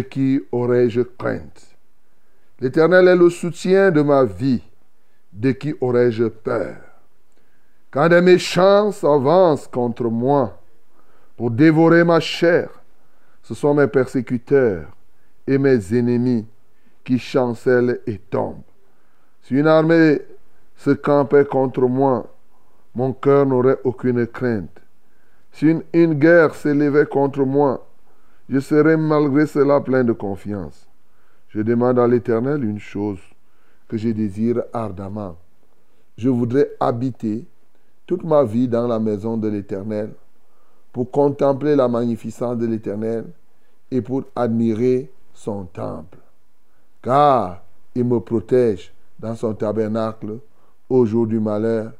Qui aurais-je crainte? L'Éternel est le soutien de ma vie. De qui aurais-je peur? Quand des méchants s'avancent contre moi pour dévorer ma chair, ce sont mes persécuteurs et mes ennemis qui chancellent et tombent. Si une armée se campait contre moi, mon cœur n'aurait aucune crainte. Si une guerre s'élevait contre moi, je serais malgré cela plein de confiance. Je demande à l'Éternel une chose que je désire ardemment. Je voudrais habiter toute ma vie dans la maison de l'Éternel pour contempler la magnificence de l'Éternel et pour admirer son temple. Car il me protège dans son tabernacle au jour du malheur.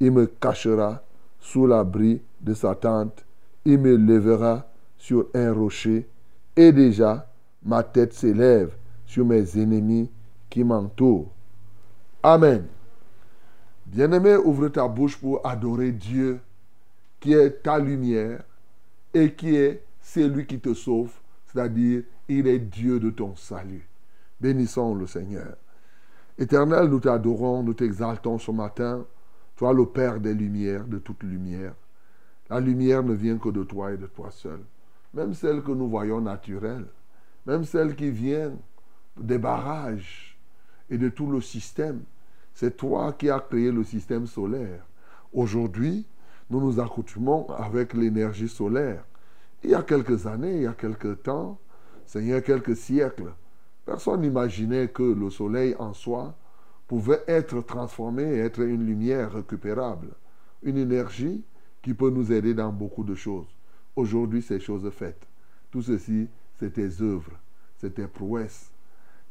Il me cachera sous l'abri de sa tente. Il me lèvera sur un rocher. Et déjà, ma tête s'élève sur mes ennemis qui m'entourent. Amen. Bien-aimé, ouvre ta bouche pour adorer Dieu qui est ta lumière et qui est celui qui te sauve, c'est-à-dire il est Dieu de ton salut. Bénissons le Seigneur. Éternel, nous t'adorons, nous t'exaltons ce matin, toi le Père des lumières, de toute lumière. La lumière ne vient que de toi et de toi seul. Même celle que nous voyons naturelle, même celle qui vient des barrages et de tout le système. C'est toi qui as créé le système solaire. Aujourd'hui, nous nous accoutumons avec l'énergie solaire. Il y a quelques années, il y a quelques temps, Seigneur, quelques siècles, personne n'imaginait que le soleil en soi pouvait être transformé et être une lumière récupérable, une énergie qui peut nous aider dans beaucoup de choses. Aujourd'hui, c'est chose faite. Tout ceci, c'est tes œuvres, c'est tes prouesses.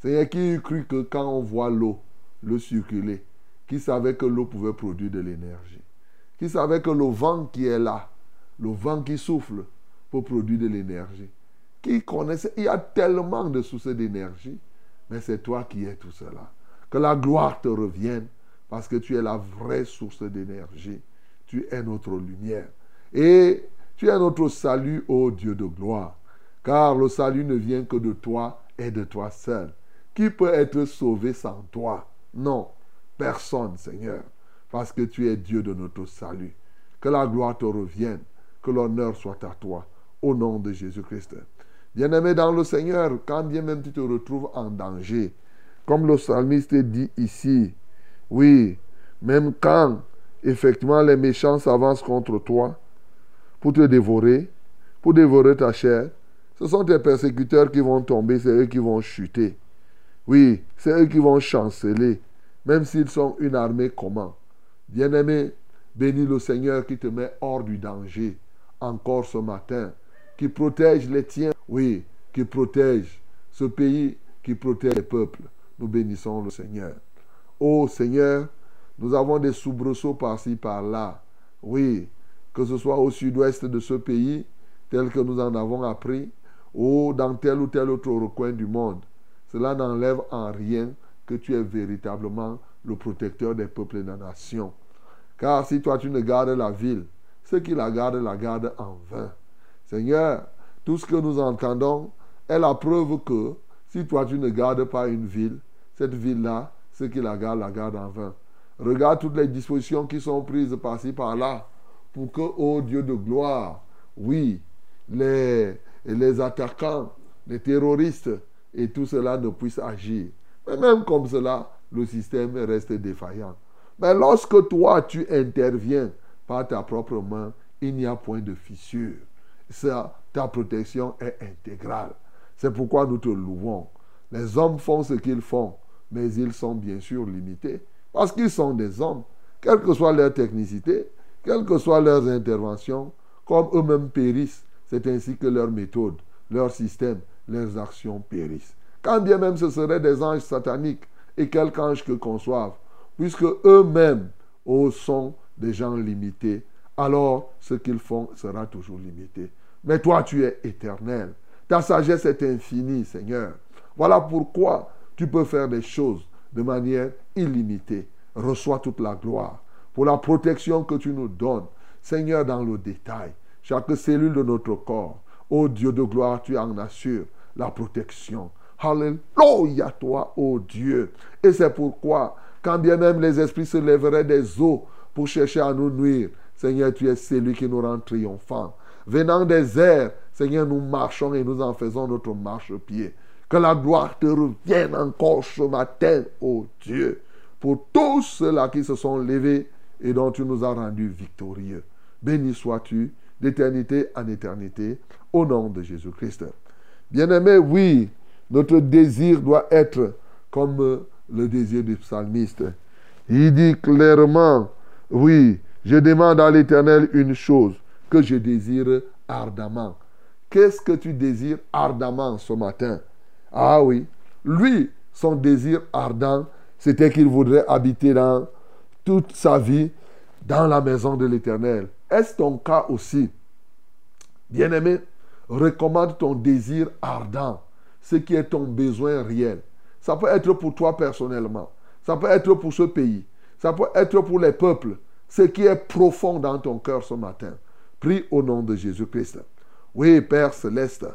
Seigneur, qui eût cru que quand on voit l'eau, le circuler, qui savait que l'eau pouvait produire de l'énergie, qui savait que le vent qui est là, le vent qui souffle, peut produire de l'énergie, qui connaissait, il y a tellement de sources d'énergie, mais c'est toi qui es tout cela. Que la gloire te revienne, parce que tu es la vraie source d'énergie. Tu es notre lumière. Et tu es notre salut, ô Dieu de gloire. Car le salut ne vient que de toi et de toi seul. Qui peut être sauvé sans toi? Non, personne, Seigneur, parce que tu es Dieu de notre salut. Que la gloire te revienne, que l'honneur soit à toi, au nom de Jésus-Christ. Bien-aimé dans le Seigneur, quand bien même tu te retrouves en danger, comme le psalmiste dit ici, oui, même quand effectivement les méchants s'avancent contre toi pour te dévorer, pour dévorer ta chair, ce sont tes persécuteurs qui vont tomber, c'est eux qui vont chuter. Oui, c'est eux qui vont chanceler, même s'ils sont une armée comment. Bien-aimé, bénis le Seigneur qui te met hors du danger, encore ce matin, qui protège les tiens, oui, qui protège ce pays, qui protège les peuples. Nous bénissons le Seigneur. Ô Seigneur, nous avons des soubresauts par-ci, par-là. Oui, que ce soit au sud-ouest de ce pays, tel que nous en avons appris, ou dans tel ou tel autre recoin du monde. Cela n'enlève en rien que tu es véritablement le protecteur des peuples et des nations. Car si toi tu ne gardes la ville, ceux qui la gardent la gardent en vain. Seigneur, tout ce que nous entendons est la preuve que si toi tu ne gardes pas une ville, cette ville-là, ceux qui la gardent la gardent en vain. Regarde toutes les dispositions qui sont prises par-ci, par-là, pour que, ô Dieu de gloire, oui, les, les attaquants, les terroristes et tout cela ne puissent agir. Mais même comme cela, le système reste défaillant. Mais lorsque toi, tu interviens par ta propre main, il n'y a point de fissure. Ça, ta protection est intégrale. C'est pourquoi nous te louons. Les hommes font ce qu'ils font, mais ils sont bien sûr limités. Parce qu'ils sont des hommes, quelle que soit leur technicité, quelles que soient leurs interventions, comme eux-mêmes périssent, c'est ainsi que leurs méthodes, leurs systèmes, leurs actions périssent. Quand bien même ce seraient des anges sataniques, et quelque ange que conçoivent, puisque eux-mêmes oh, sont des gens limités, alors ce qu'ils font sera toujours limité. Mais toi, tu es éternel. Ta sagesse est infinie, Seigneur. Voilà pourquoi tu peux faire des choses de manière illimitée. Reçois toute la gloire pour la protection que tu nous donnes, Seigneur, dans le détail. Chaque cellule de notre corps, ô Dieu de gloire, tu en assures la protection. Alléluia, toi, ô Dieu. Et c'est pourquoi, quand bien même les esprits se lèveraient des eaux pour chercher à nous nuire, Seigneur, tu es celui qui nous rend triomphants. Venant des airs, Seigneur, nous marchons et nous en faisons notre marche-pied. Que la gloire te revienne encore ce matin, ô Dieu, pour tous ceux-là qui se sont levés et dont tu nous as rendus victorieux. Béni sois-tu d'éternité en éternité, au nom de Jésus-Christ. Bien-aimé, oui, notre désir doit être comme le désir du psalmiste. Il dit clairement, oui, je demande à l'Éternel une chose que je désire ardemment. Qu'est-ce que tu désires ardemment ce matin? Ah oui, lui, son désir ardent, c'était qu'il voudrait habiter dans toute sa vie dans la maison de l'Éternel. Est-ce ton cas aussi? Bien-aimé, recommande ton désir ardent, ce qui est ton besoin réel. Ça peut être pour toi personnellement, ça peut être pour ce pays, ça peut être pour les peuples, ce qui est profond dans ton cœur ce matin. Prie au nom de Jésus-Christ. Oui, Père céleste,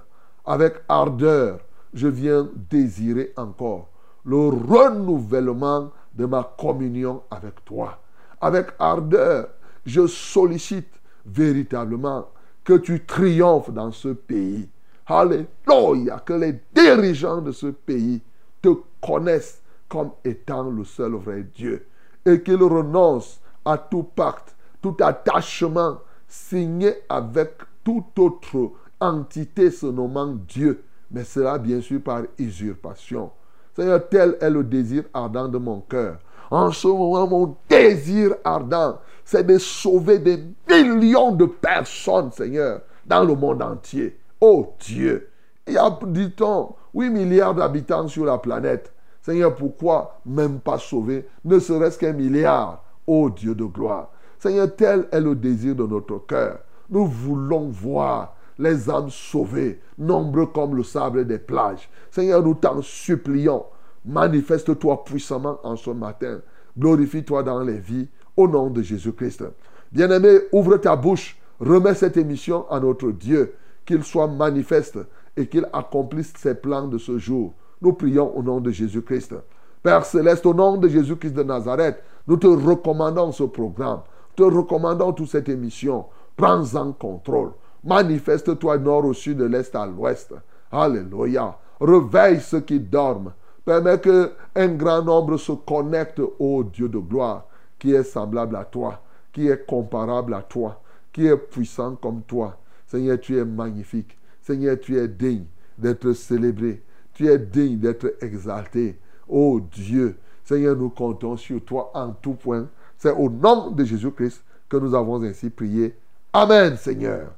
avec ardeur, je viens désirer encore le renouvellement de ma communion avec toi. Avec ardeur, je sollicite véritablement que tu triomphes dans ce pays. Alléluia, que les dirigeants de ce pays te connaissent comme étant le seul vrai Dieu et qu'ils renoncent à tout pacte, tout attachement signé avec toute autre entité se nommant Dieu, mais cela bien sûr par usurpation. Seigneur, tel est le désir ardent de mon cœur. En ce moment, mon désir ardent, c'est de sauver des millions de personnes, Seigneur, dans le monde entier. Oh Dieu, il y a, dit-on, 8 milliards d'habitants sur la planète. Seigneur, pourquoi même pas sauver ne serait-ce qu'un milliard? Oh Dieu de gloire. Seigneur, tel est le désir de notre cœur. Nous voulons voir les âmes sauvées, nombreux comme le sable des plages. Seigneur, nous t'en supplions. Manifeste-toi puissamment en ce matin. Glorifie-toi dans les vies au nom de Jésus-Christ. Bien-aimé, ouvre ta bouche. Remets cette émission à notre Dieu. Qu'il soit manifeste et qu'il accomplisse ses plans de ce jour. Nous prions au nom de Jésus-Christ. Père céleste, au nom de Jésus-Christ de Nazareth, nous te recommandons ce programme. Te recommandons toute cette émission. Prends-en contrôle. Manifeste-toi nord au sud, de l'est à l'ouest. Alléluia. Réveille ceux qui dorment. Permets que un grand nombre se connecte au Dieu de gloire qui est semblable à toi, qui est comparable à toi, qui est puissant comme toi. Seigneur, tu es magnifique. Seigneur, tu es digne d'être célébré. Tu es digne d'être exalté. Oh Dieu, Seigneur, nous comptons sur toi en tout point. C'est au nom de Jésus-Christ que nous avons ainsi prié. Amen, Seigneur.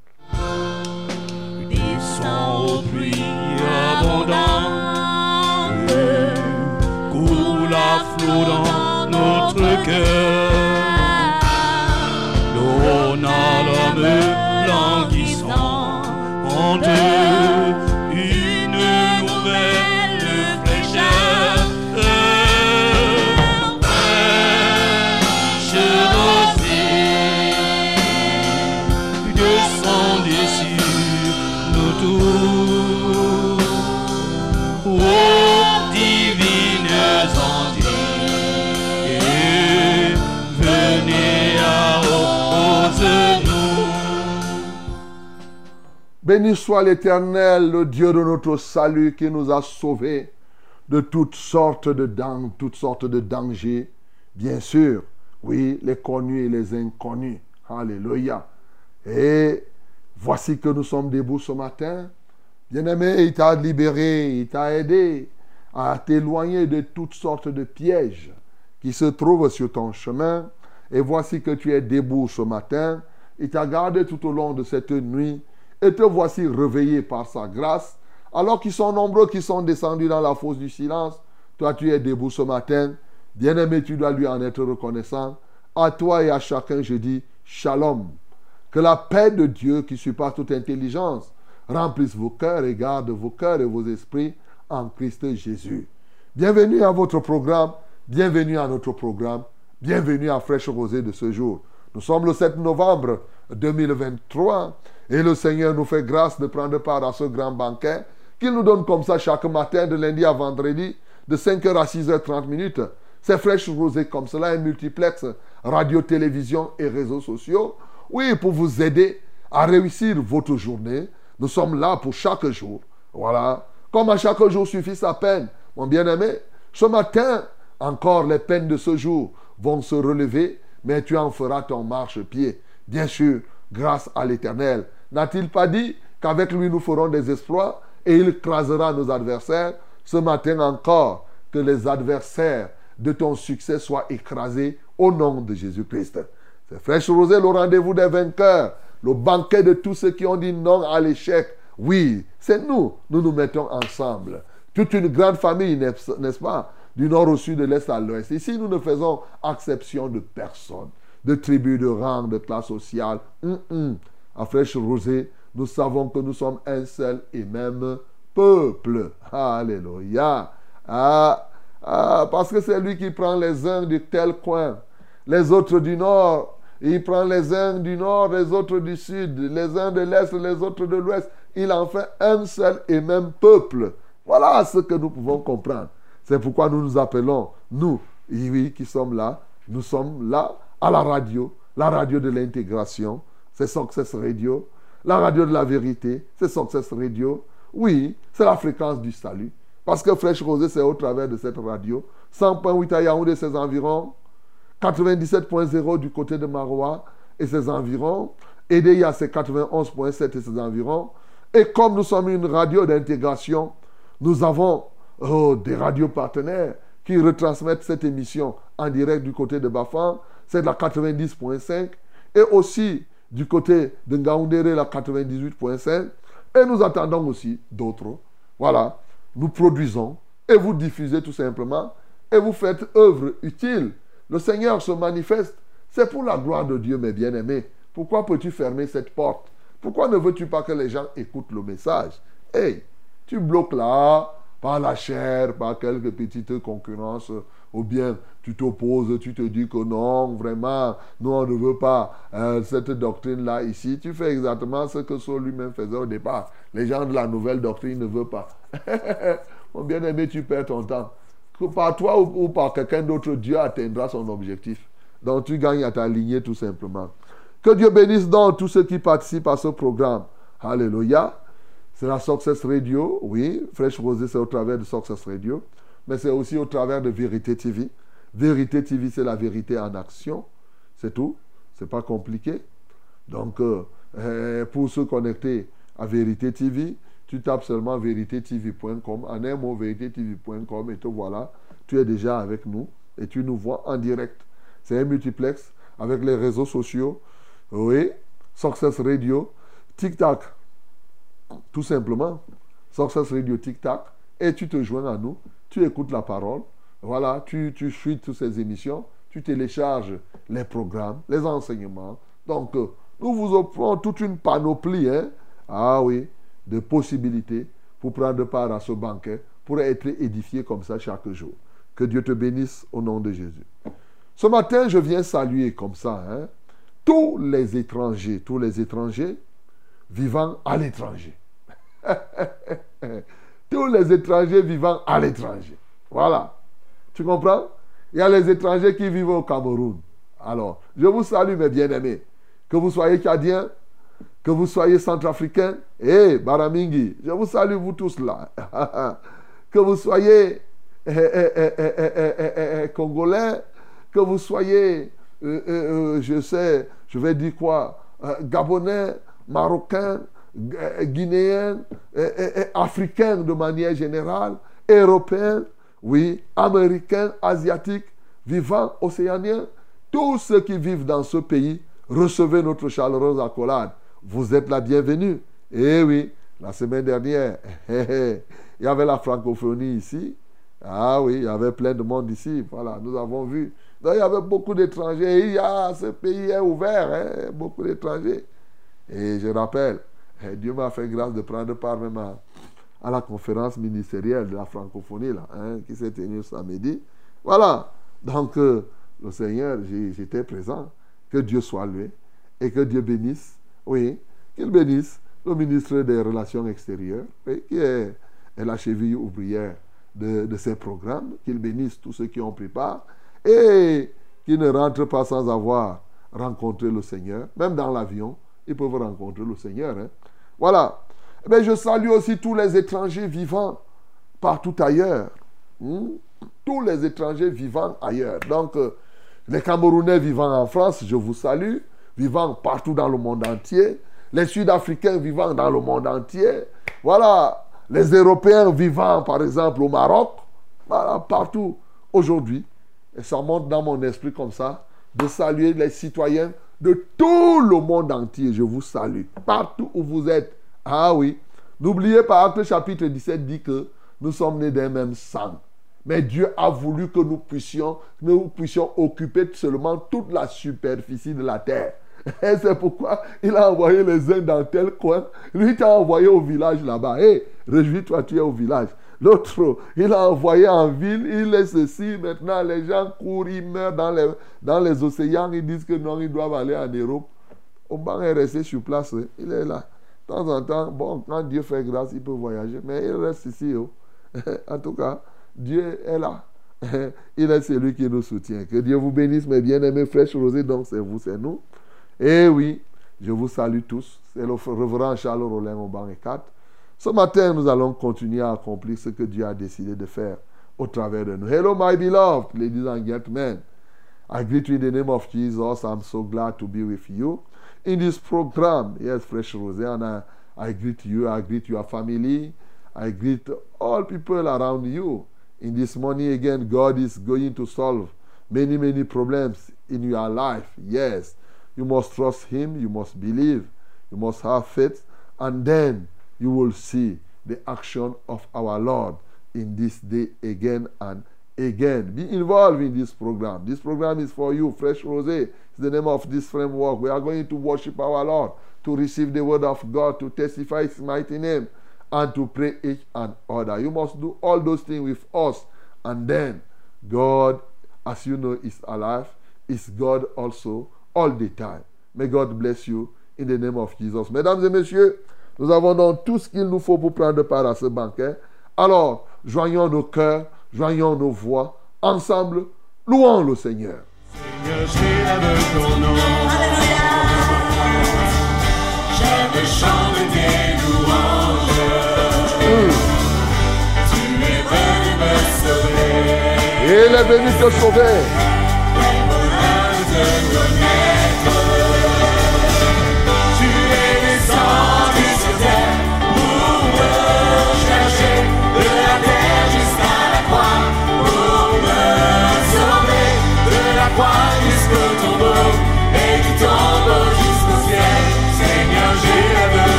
Sans pluie abondante, coule à flot dans notre cœur. Donne à l'homme languissante une Béni soit l'Éternel, le Dieu de notre salut, qui nous a sauvés de toutes sortes de, toutes sortes de dangers. Bien sûr, oui, les connus et les inconnus. Alléluia. Et voici que nous sommes debout ce matin. Bien-aimé, il t'a libéré, il t'a aidé à t'éloigner de toutes sortes de pièges qui se trouvent sur ton chemin. Et voici que tu es debout ce matin. Il t'a gardé tout au long de cette nuit. Et te voici réveillé par sa grâce. Alors qu'ils sont nombreux qui sont descendus dans la fosse du silence. Toi, tu es debout ce matin. Bien-aimé, tu dois lui en être reconnaissant. À toi et à chacun, je dis shalom. Que la paix de Dieu qui surpasse toute intelligence remplisse vos cœurs et garde vos cœurs et vos esprits en Christ Jésus. Bienvenue à votre programme, bienvenue à notre programme, bienvenue à Fraîche Rosée de ce jour. Nous sommes le 7 novembre 2023 et le Seigneur nous fait grâce de prendre part à ce grand banquet qu'il nous donne comme ça chaque matin de lundi à vendredi de 5h à 6h30 minutes. C'est Fraîche Rosée comme cela, un multiplex, radio, télévision et réseaux sociaux. Oui, pour vous aider à réussir votre journée. Nous sommes là pour chaque jour. Voilà. Comme à chaque jour suffit sa peine. Mon bien-aimé, ce matin, encore les peines de ce jour vont se relever, mais tu en feras ton marchepied. Bien sûr, grâce à l'Éternel. N'a-t-il pas dit qu'avec lui nous ferons des exploits et il crasera nos adversaires? Ce matin encore, que les adversaires de ton succès soient écrasés au nom de Jésus-Christ. C'est Fraîche Rosée, le rendez-vous des vainqueurs, le banquet de tous ceux qui ont dit non à l'échec. Oui, c'est nous, nous nous mettons ensemble. Toute une grande famille, n'est- n'est-ce pas? Du nord au sud, de l'est à l'ouest. Ici, nous ne faisons exception de personne, de tribu, de rang, de classe sociale. À Fraîche Rosée, nous savons que nous sommes un seul et même peuple. Alléluia. Ah, ah, parce que c'est lui qui prend les uns de tel coin, les autres du nord. Il prend les uns du nord, les autres du sud, les uns de l'est, les autres de l'ouest. Il en fait un seul et même peuple. Voilà ce que nous pouvons comprendre. C'est pourquoi nous nous appelons, nous, oui, qui sommes là, nous sommes là à la radio, la radio de l'intégration, c'est Success Radio. La radio de la vérité, c'est Success Radio. Oui, c'est la fréquence du salut. Parce que Fraîche Rosée, c'est au travers de cette radio. 100.8 à Yaoundé, ses environs. 97.0 du côté de Marois et ses environs. Edeya, c'est 91.7 et ses environs. Et comme nous sommes une radio d'intégration, nous avons oh, des radios partenaires qui retransmettent cette émission en direct du côté de Bafan. C'est de la 90.5. Et aussi du côté de Ngaoundéré, la 98.5. Et nous attendons aussi d'autres. Voilà, nous produisons et vous diffusez tout simplement et vous faites œuvre utile. Le Seigneur se manifeste. C'est pour la gloire de Dieu, mes bien-aimés. Pourquoi peux-tu fermer cette porte? Pourquoi ne veux-tu pas que les gens écoutent le message? Hey, tu bloques là, par la chair, par quelques petites concurrences, ou bien tu t'opposes, tu te dis que non, vraiment, nous on ne veut pas euh, cette doctrine-là ici. Tu fais exactement ce que Saul lui-même faisait au départ. Les gens de la nouvelle doctrine ne veulent pas. Mon bien-aimé, tu perds ton temps. Que par toi ou, par quelqu'un d'autre, Dieu atteindra son objectif. Donc tu gagnes à t'aligner tout simplement. Que Dieu bénisse donc tous ceux qui participent à ce programme. Alléluia. C'est la Success Radio, oui. Fraîche Rosée, c'est au travers de Success Radio. Mais c'est aussi au travers de Vérité TV. Vérité TV, c'est la vérité en action. C'est tout. C'est pas compliqué. Donc, euh, euh, pour se connecter à Vérité TV, tu tapes seulement véritétv.com, en un mot, véritétv.com, et te voilà, tu es déjà avec nous et tu nous vois en direct. C'est un multiplex avec les réseaux sociaux, oui, Success Radio, TikTok, tout simplement, Success Radio, TikTok, et tu te joins à nous, tu écoutes la parole, voilà, tu, tu suis toutes ces émissions, tu télécharges les programmes, les enseignements. Donc, euh, nous vous offrons toute une panoplie, hein, ah oui, de possibilités pour prendre part à ce banquet, pour être édifié comme ça chaque jour. Que Dieu te bénisse au nom de Jésus. Ce matin, je viens saluer comme ça hein, tous les étrangers, tous les étrangers vivant à l'étranger. tous les étrangers vivant à l'étranger. Voilà. Tu comprends Il y a les étrangers qui vivent au Cameroun. Alors, je vous salue mes bien-aimés. Que vous soyez Cadiens, que vous soyez centrafricains, et Baramingi, je vous salue vous tous là. que vous soyez eh, eh, eh, congolais, que vous soyez, euh, euh, euh, je sais, je vais dire quoi, gabonais, marocains, guinéens, africains de manière générale, européens, oui, américains, asiatiques, vivants, océaniens, tous ceux qui vivent dans ce pays, recevez notre chaleureuse accolade. Vous êtes la bienvenue. Eh oui, la semaine dernière, il y avait la francophonie ici. Ah oui, il y avait plein de monde ici. Voilà, nous avons vu. Donc, il y avait beaucoup d'étrangers. Ce pays est ouvert, hein, beaucoup d'étrangers. Et je rappelle, eh, Dieu m'a fait grâce de prendre part même à, la conférence ministérielle de la francophonie là, hein, qui s'est tenue samedi. Voilà. Donc, euh, le Seigneur, j'étais présent. Que Dieu soit loué et que Dieu bénisse, oui, qu'il bénisse le ministre des Relations extérieures, qui est, la cheville ouvrière de, de ces programmes, qu'il bénisse tous ceux qui ont pris part et qui ne rentrent pas sans avoir rencontré le Seigneur. Même dans l'avion, ils peuvent rencontrer le Seigneur. Hein. Voilà. Mais je salue aussi tous les étrangers vivant partout ailleurs. Hmm? Tous les étrangers vivant ailleurs. Donc, euh, les Camerounais vivant en France, je vous salue. Vivant partout dans le monde entier. Les Sud-Africains vivant dans le monde entier. Voilà. Les Européens vivant, par exemple, au Maroc. Voilà, partout. Aujourd'hui, et ça monte dans mon esprit comme ça, de saluer les citoyens de tout le monde entier. Je vous salue. Partout où vous êtes. Ah oui. N'oubliez pas que le chapitre 17 dit que nous sommes nés d'un même sang. Mais Dieu a voulu que nous puissions, nous puissions occuper seulement toute la superficie de la terre. Et c'est pourquoi il a envoyé les uns dans tel coin. Lui t'a envoyé au village là-bas. Hé, réjouis-toi, tu es au village. L'autre, il a envoyé en ville, il est ceci. Maintenant, les gens courent, ils meurent dans les, dans les océans. Ils disent que non, ils doivent aller en Europe. Oban est resté sur place. Hein. Il est là. De temps en temps, bon, quand Dieu fait grâce, il peut voyager. Mais il reste ici. Oh. en tout cas, Dieu est là. il est celui qui nous soutient. Que Dieu vous bénisse, mes bien-aimés fraîches rosés. Donc, c'est vous, c'est nous. Et oui, je vous salue tous. C'est le reverend Charles Rollin au banc 4. Ce matin, nous allons continuer à accomplir ce que Dieu a décidé de faire au travers de nous. Hello, my beloved, ladies and gentlemen. I greet you in the name of Jesus. I'm so glad to be with you in this program. Yes, Fresh I, I greet you. I greet your family. I greet all people around you. In this morning, again, God is going to solve many, many problems in your life. Yes, you must trust Him. You must believe. You must have faith. And then you will see the action of our Lord in this day again and again. Be involved in this program. This program is for you, Fresh Rose. It's the name of this framework. We are going to worship our Lord, to receive the word of God, to testify His mighty name, and to pray each and other. You must do all those things with us. And then God, as you know, is alive, is God also all the time. May God bless you in the name of Jesus. Mesdames et messieurs, Nous avons donc tout ce qu'il nous faut pour prendre part à ce banquet. Alors, joignons nos cœurs, joignons nos voix ensemble, louons le Seigneur. Seigneur, je là de ton nom. Alléluia. J'aime chanter tes louanges. Hmm. Tu es venu me sauver. Il est venu te sauver.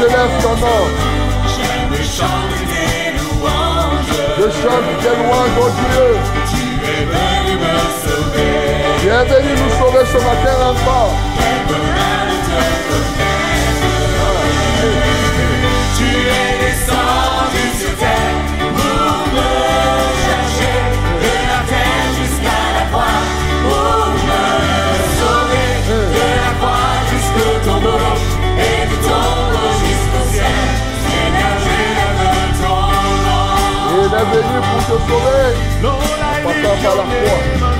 je lève ton nom. Je chante tes louanges. Je chante tes louanges, oh Dieu. Tu es venu me sauver. Tu es venu nous sauver ce matin encore. 你不就 punya sore,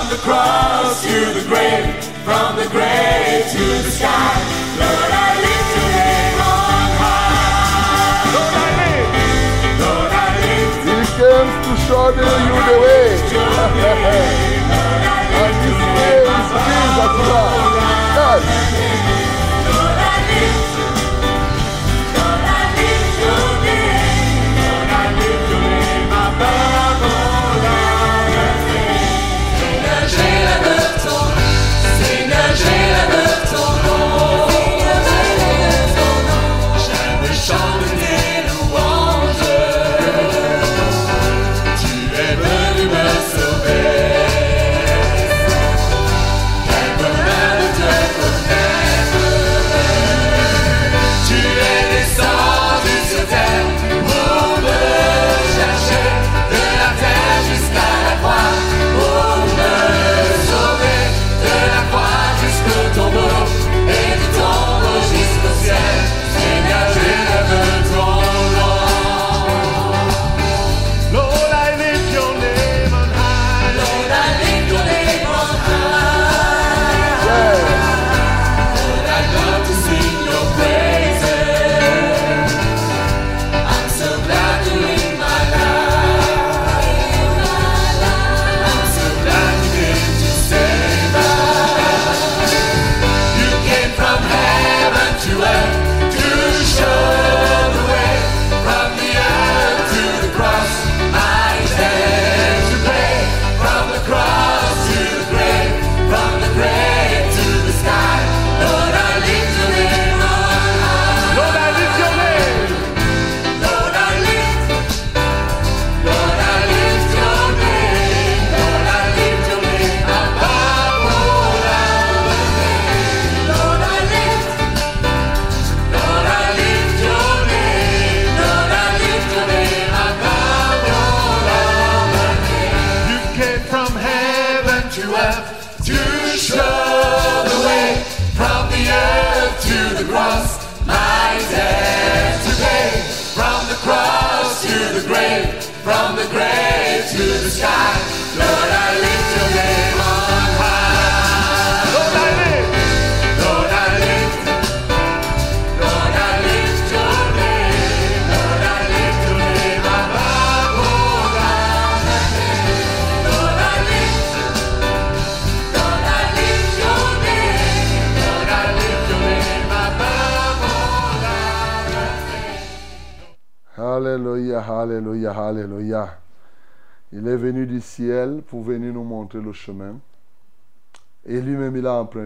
cross to the grave, from the grave to the sky. Lord, I lift your name on high. Lord, I lift. Lord, I lift. He comes to show Lord, you the way. Your name. Lord, I lift. And name is Jesus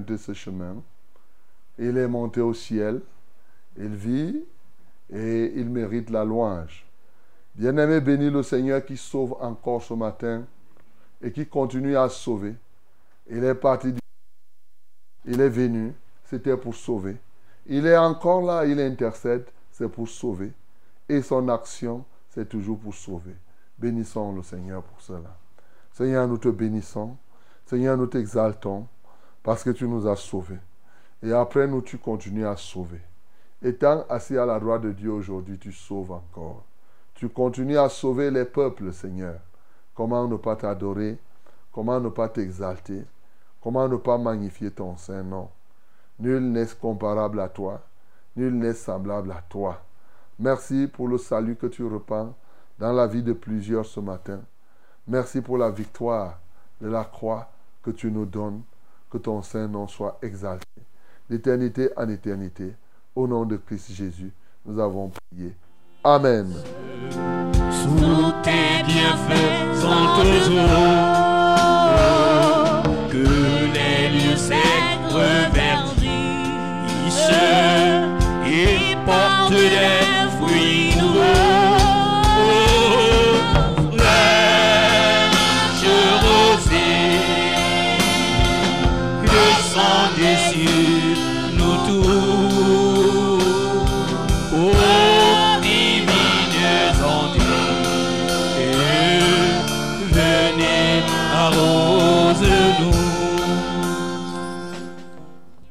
emprunté ce chemin. Il est monté au ciel. Il vit et il mérite la louange. Bien-aimé, bénis le Seigneur qui sauve encore ce matin et qui continue à sauver. Il est parti du... Il est venu, c'était pour sauver. Il est encore là, il intercède, c'est pour sauver. Et son action, c'est toujours pour sauver. Bénissons le Seigneur pour cela. Seigneur, nous te bénissons. Seigneur, nous t'exaltons parce que tu nous as sauvés. Et après nous, tu continues à sauver. Étant assis à la droite de Dieu aujourd'hui, tu sauves encore. Tu continues à sauver les peuples, Seigneur. Comment ne pas t'adorer? Comment ne pas t'exalter? Comment ne pas magnifier ton saint nom? Nul n'est comparable à toi. Nul n'est semblable à toi. Merci pour le salut que tu repens dans la vie de plusieurs ce matin. Merci pour la victoire de la croix que tu nous donnes. Que ton saint nom soit exalté. D'éternité en éternité. Au nom de Christ Jésus, nous avons prié. Amen. Sous tes bienfaits sont toujours que les lieux secs reverdissent et portent des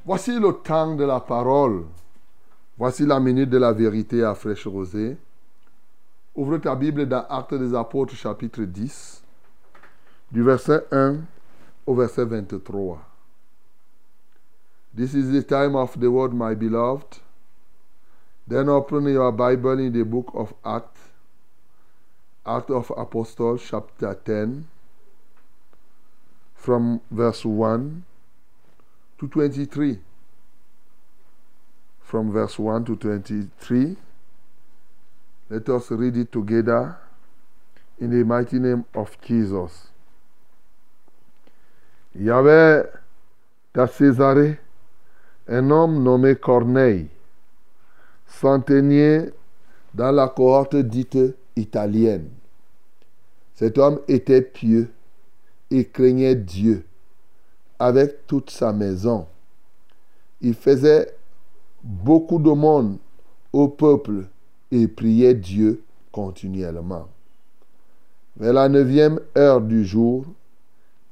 Voici le temps de la parole. Voici la minute de la vérité à fraîche rosée. Ouvre ta Bible dans Actes des Apôtres chapitre 10, du verset 1 au verset 23. This is the time of the word, my beloved. Then open your Bible in the book of Acts, Acts of Apostles, chapter 10, from verse 1 to 23. From verse 1 to 23. Let us read it together in the mighty name of Jesus. Il y avait à Césarée un homme nommé Corneille, centenier dans la cohorte dite italienne. Cet homme était pieux et craignait Dieu avec toute sa maison. Il faisait beaucoup monde au peuple et priait Dieu continuellement. Vers la neuvième heure du jour,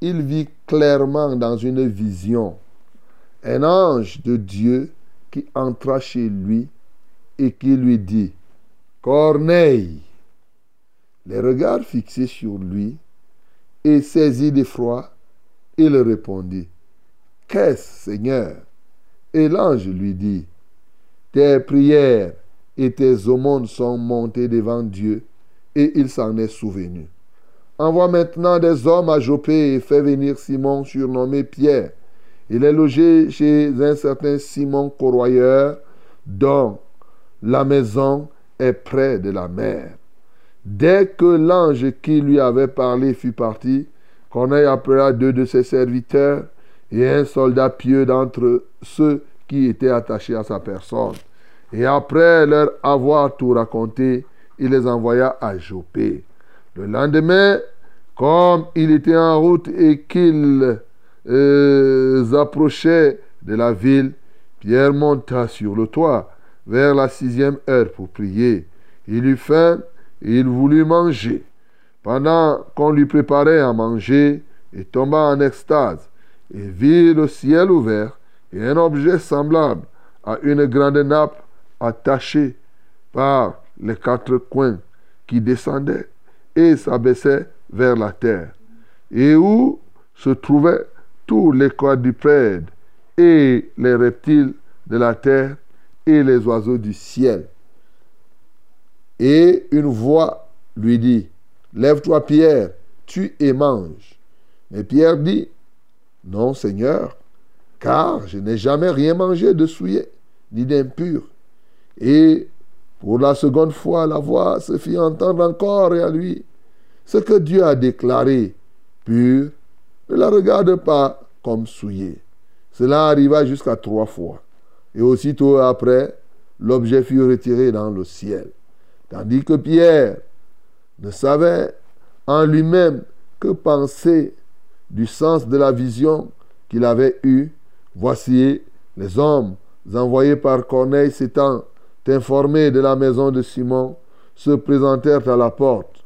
il vit clairement dans une vision un ange de Dieu qui entra chez lui et qui lui dit, Corneille, les regards fixés sur lui, et saisi d'effroi, il répondit, Qu'est-ce, Seigneur? Et l'ange lui dit, Tes prières et tes aumônes sont montées devant Dieu, et il s'en est souvenu. Envoie maintenant des hommes à Jopé et fais venir Simon surnommé Pierre. Il est logé chez un certain Simon Corroyeur, dont la maison est près de la mer. Dès que l'ange qui lui avait parlé fut parti, Corneille appela deux de ses serviteurs et un soldat pieux d'entre ceux qui étaient attachés à sa personne. Et après leur avoir tout raconté, il les envoya à Jopé. Le lendemain, comme il était en route et qu'il euh, approchait de la ville, Pierre monta sur le toit vers la sixième heure pour prier. Il eut faim et il voulut manger. Pendant qu'on lui préparait à manger, il tomba en extase et vit le ciel ouvert et un objet semblable à une grande nappe attachée par les quatre coins qui descendait et s'abaissait vers la terre, et où se trouvaient tous les quadrupèdes et les reptiles de la terre et les oiseaux du ciel. Et une voix lui dit, Lève-toi Pierre, tue et mange. Mais Pierre dit, Non Seigneur, car je n'ai jamais rien mangé de souillé, ni d'impur. Et Pour la seconde fois, la voix se fit entendre encore à lui. Ce que Dieu a déclaré pur, ne la regarde pas comme souillé. Cela arriva jusqu'à trois fois. Et aussitôt après, l'objet fut retiré dans le ciel. Tandis que Pierre ne savait en lui-même que penser du sens de la vision qu'il avait eue. Voici les hommes envoyés par Corneille s'étant informés de la maison de Simon, se présentèrent à la porte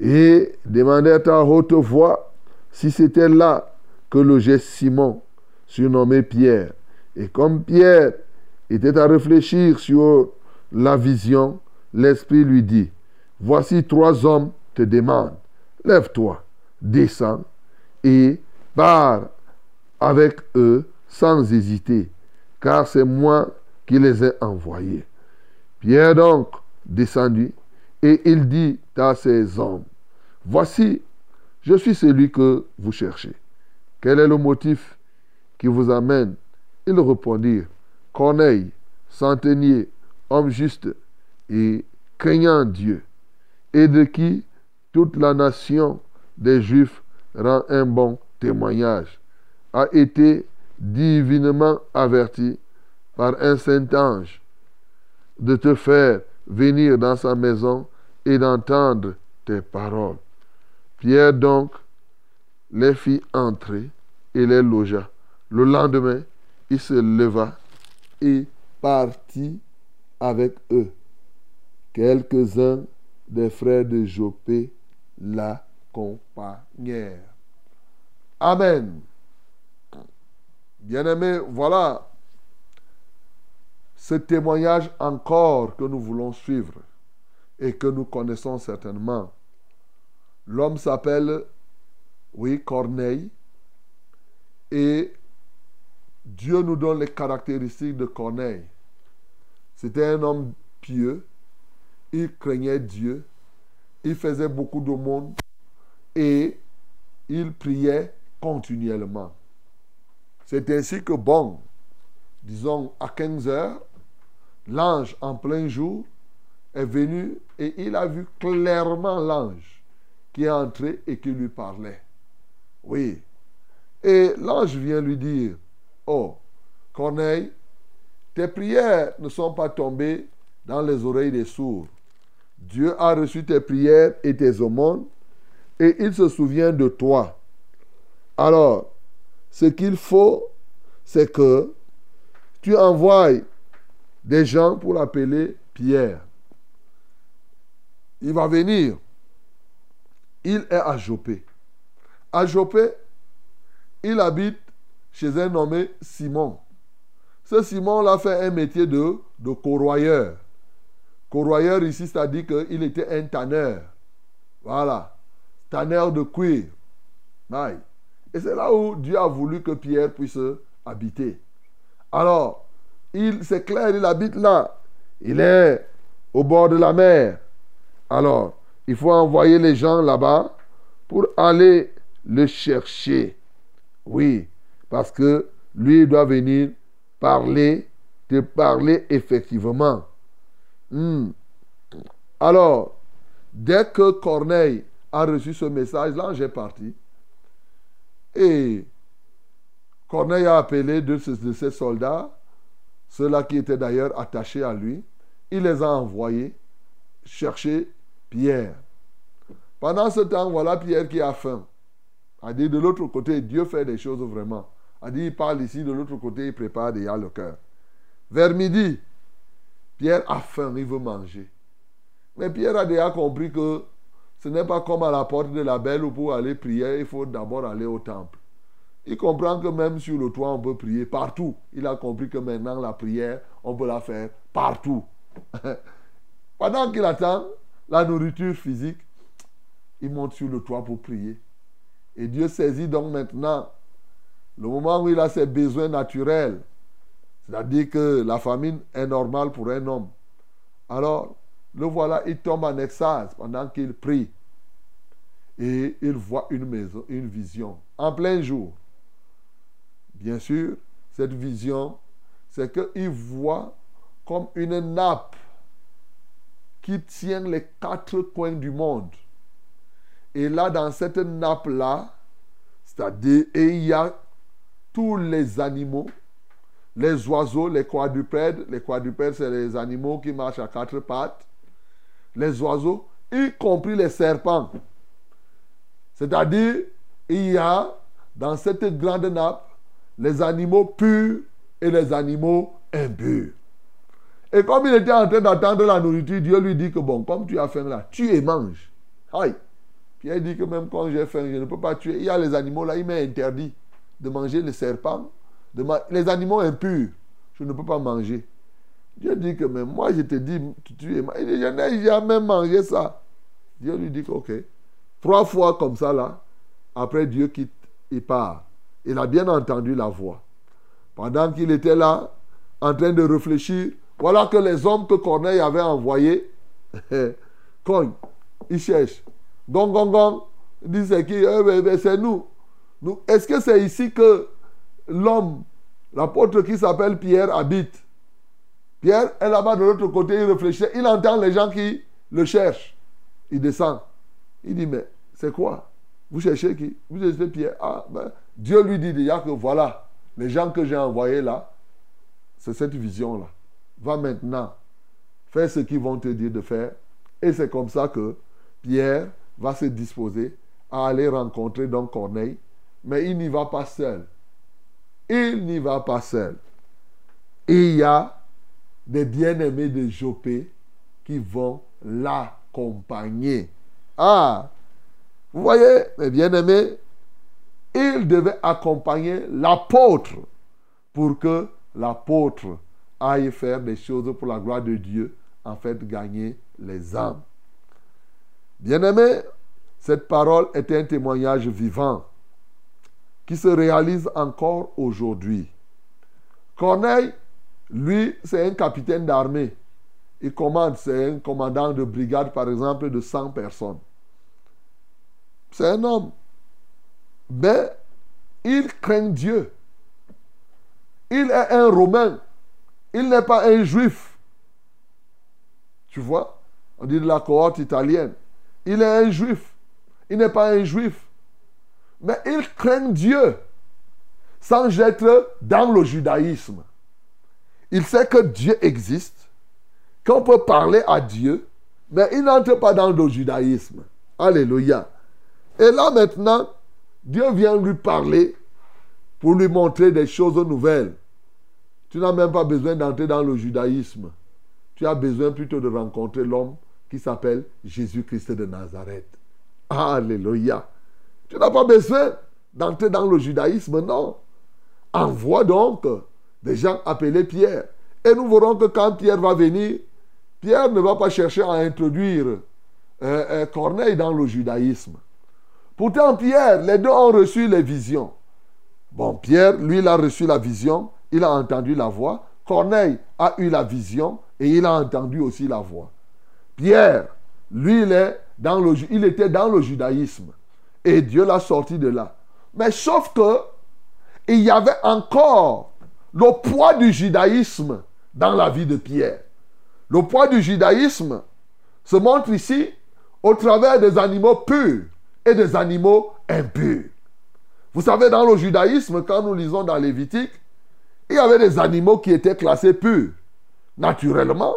et demandèrent à haute voix si c'était là que logeait Simon, surnommé Pierre. Et comme Pierre était à réfléchir sur la vision, l'Esprit lui dit, Voici trois hommes te demandent, lève-toi, descends et pars avec eux sans hésiter, car c'est moi qui les ai envoyés. Pierre donc descendit et il dit à ces hommes, Voici, je suis celui que vous cherchez. Quel est le motif qui vous amène? Ils répondirent, Corneille, centenier, homme juste et craignant Dieu, et de qui toute la nation des Juifs rend un bon témoignage, a été divinement averti par un saint ange de te faire venir dans sa maison et d'entendre tes paroles. Pierre donc les fit entrer et les logea. Le lendemain, il se leva et partit avec eux. Quelques-uns des frères de Jopé l'accompagnèrent. Amen. Bien-aimés, voilà ce témoignage encore que nous voulons suivre et que nous connaissons certainement. L'homme s'appelle, oui, Corneille, et Dieu nous donne les caractéristiques de Corneille. C'était un homme pieux, il craignait Dieu, il faisait beaucoup de monde et il priait continuellement. C'est ainsi que, bon, disons à 15 heures, l'ange en plein jour est venu et il a vu clairement l'ange qui est entré et qui lui parlait. Oui. Et l'ange vient lui dire, oh, Corneille, tes prières ne sont pas tombées dans les oreilles des sourds. Dieu a reçu tes prières et tes aumônes et il se souvient de toi. Alors, ce qu'il faut, c'est que tu envoies des gens pour appeler Pierre. Il va venir. Il est à Jopé. À Jopé, il habite chez un nommé Simon. Ce Simon l'a fait un métier de, de corroyeur. Corroyeur ici, c'est-à-dire qu'il était un tanneur. Voilà. Tanneur de cuir. Aïe. Et c'est là où Dieu a voulu que Pierre puisse habiter. Alors, il, c'est clair, il habite là. Il est au bord de la mer. Alors, il faut envoyer les gens là-bas pour aller le chercher. Oui, parce que lui doit venir parler, te parler effectivement. Hmm. Alors, dès que Corneille a reçu ce message, l'ange est parti. Et Corneille a appelé deux de ses soldats, ceux-là qui étaient d'ailleurs attachés à lui. Il les a envoyés chercher Pierre. Pendant ce temps, voilà Pierre qui a faim. A dit de l'autre côté, Dieu fait des choses vraiment. A dit, il parle ici, de l'autre côté, il prépare déjà le cœur. Vers midi, Pierre a faim, il veut manger. Mais Pierre a déjà compris que ce n'est pas comme à la porte de la belle où pour aller prier, il faut d'abord aller au temple. Il comprend que même sur le toit, on peut prier partout. Il a compris que maintenant, la prière, on peut la faire partout. Pendant qu'il attend la nourriture physique, il monte sur le toit pour prier. Et Dieu saisit donc maintenant le moment où il a ses besoins naturels. C'est-à-dire que la famine est normale pour un homme. Alors, le voilà, il tombe en extase pendant qu'il prie. Et il voit une maison, une vision, en plein jour. Bien sûr, cette vision, c'est qu'il voit comme une nappe qui tient les quatre coins du monde. Et là, dans cette nappe-là, c'est-à-dire, il y a tous les animaux, les oiseaux, les quadrupèdes. Les quadrupèdes, c'est les animaux qui marchent à quatre pattes. Les oiseaux, y compris les serpents. C'est-à-dire, il y a dans cette grande nappe les animaux purs et les animaux impurs. Et comme il était en train d'attendre la nourriture, Dieu lui dit que bon, comme tu as faim là, tu et mange. Aïe. Pierre dit que même quand j'ai faim, je ne peux pas tuer. Il y a les animaux là, il m'est interdit de manger les serpents, les animaux impurs. Je ne peux pas manger. Dieu dit que même moi, je te dis, tu, es Il dit, je n'ai jamais mangé ça. Dieu lui dit ok. Trois fois comme ça là, après Dieu quitte, il part. Il a bien entendu la voix. Pendant qu'il était là, en train de réfléchir, voilà que les hommes que Corneille avait envoyés, cogne, ils cherchent. Gong, gong, gong. Disent c'est qui? Eh C'est nous. Est-ce que c'est ici que l'homme, l'apôtre qui s'appelle Pierre, habite Pierre est là-bas de l'autre côté, il réfléchit. Il entend les gens qui le cherchent. Il descend. Il dit, mais c'est quoi? Vous cherchez qui? Vous cherchez Pierre. Ah, ben, Dieu lui dit déjà que voilà, les gens que j'ai envoyés là, c'est cette vision-là. Va maintenant faire ce qu'ils vont te dire de faire. Et c'est comme ça que Pierre va se disposer à aller rencontrer donc Corneille. Mais il n'y va pas seul. Il n'y va pas seul. Il y a des bien-aimés de Jopé qui vont l'accompagner. Ah, vous voyez, mes bien-aimés, il devait accompagner l'apôtre pour que l'apôtre aille faire des choses pour la gloire de Dieu, en fait gagner les âmes. Bien-aimés, cette parole est un témoignage vivant qui se réalise encore aujourd'hui. Corneille, lui, c'est un capitaine d'armée. Il commande, c'est un commandant de brigade, par exemple, de 100 personnes. C'est un homme. Mais il craint Dieu. Il est un Romain. Il n'est pas un Juif. Tu vois? On dit de la cohorte italienne. Il est un Juif. Il n'est pas un Juif. Mais il craint Dieu sans être dans le judaïsme. Il sait que Dieu existe, qu'on peut parler à Dieu, mais il n'entre pas dans le judaïsme. Alléluia. Et là maintenant, Dieu vient lui parler pour lui montrer des choses nouvelles. Tu n'as même pas besoin d'entrer dans le judaïsme. Tu as besoin plutôt de rencontrer l'homme qui s'appelle Jésus-Christ de Nazareth. Alléluia. Tu n'as pas besoin d'entrer dans le judaïsme, non. Envoie donc des gens appelés Pierre. Et nous verrons que quand Pierre va venir, Pierre ne va pas chercher à introduire euh, euh, Corneille dans le judaïsme. Pourtant, Pierre, les deux ont reçu les visions. Bon, Pierre, lui, il a reçu la vision, il a entendu la voix. Corneille a eu la vision et il a entendu aussi la voix. Pierre, lui, est il était dans le judaïsme. Et Dieu l'a sorti de là. Mais sauf que, il y avait encore le poids du judaïsme dans la vie de Pierre. Le poids du judaïsme se montre ici au travers des animaux purs et des animaux impurs. Vous savez, dans le judaïsme, quand nous lisons dans Lévitique, il y avait des animaux qui étaient classés purs, naturellement,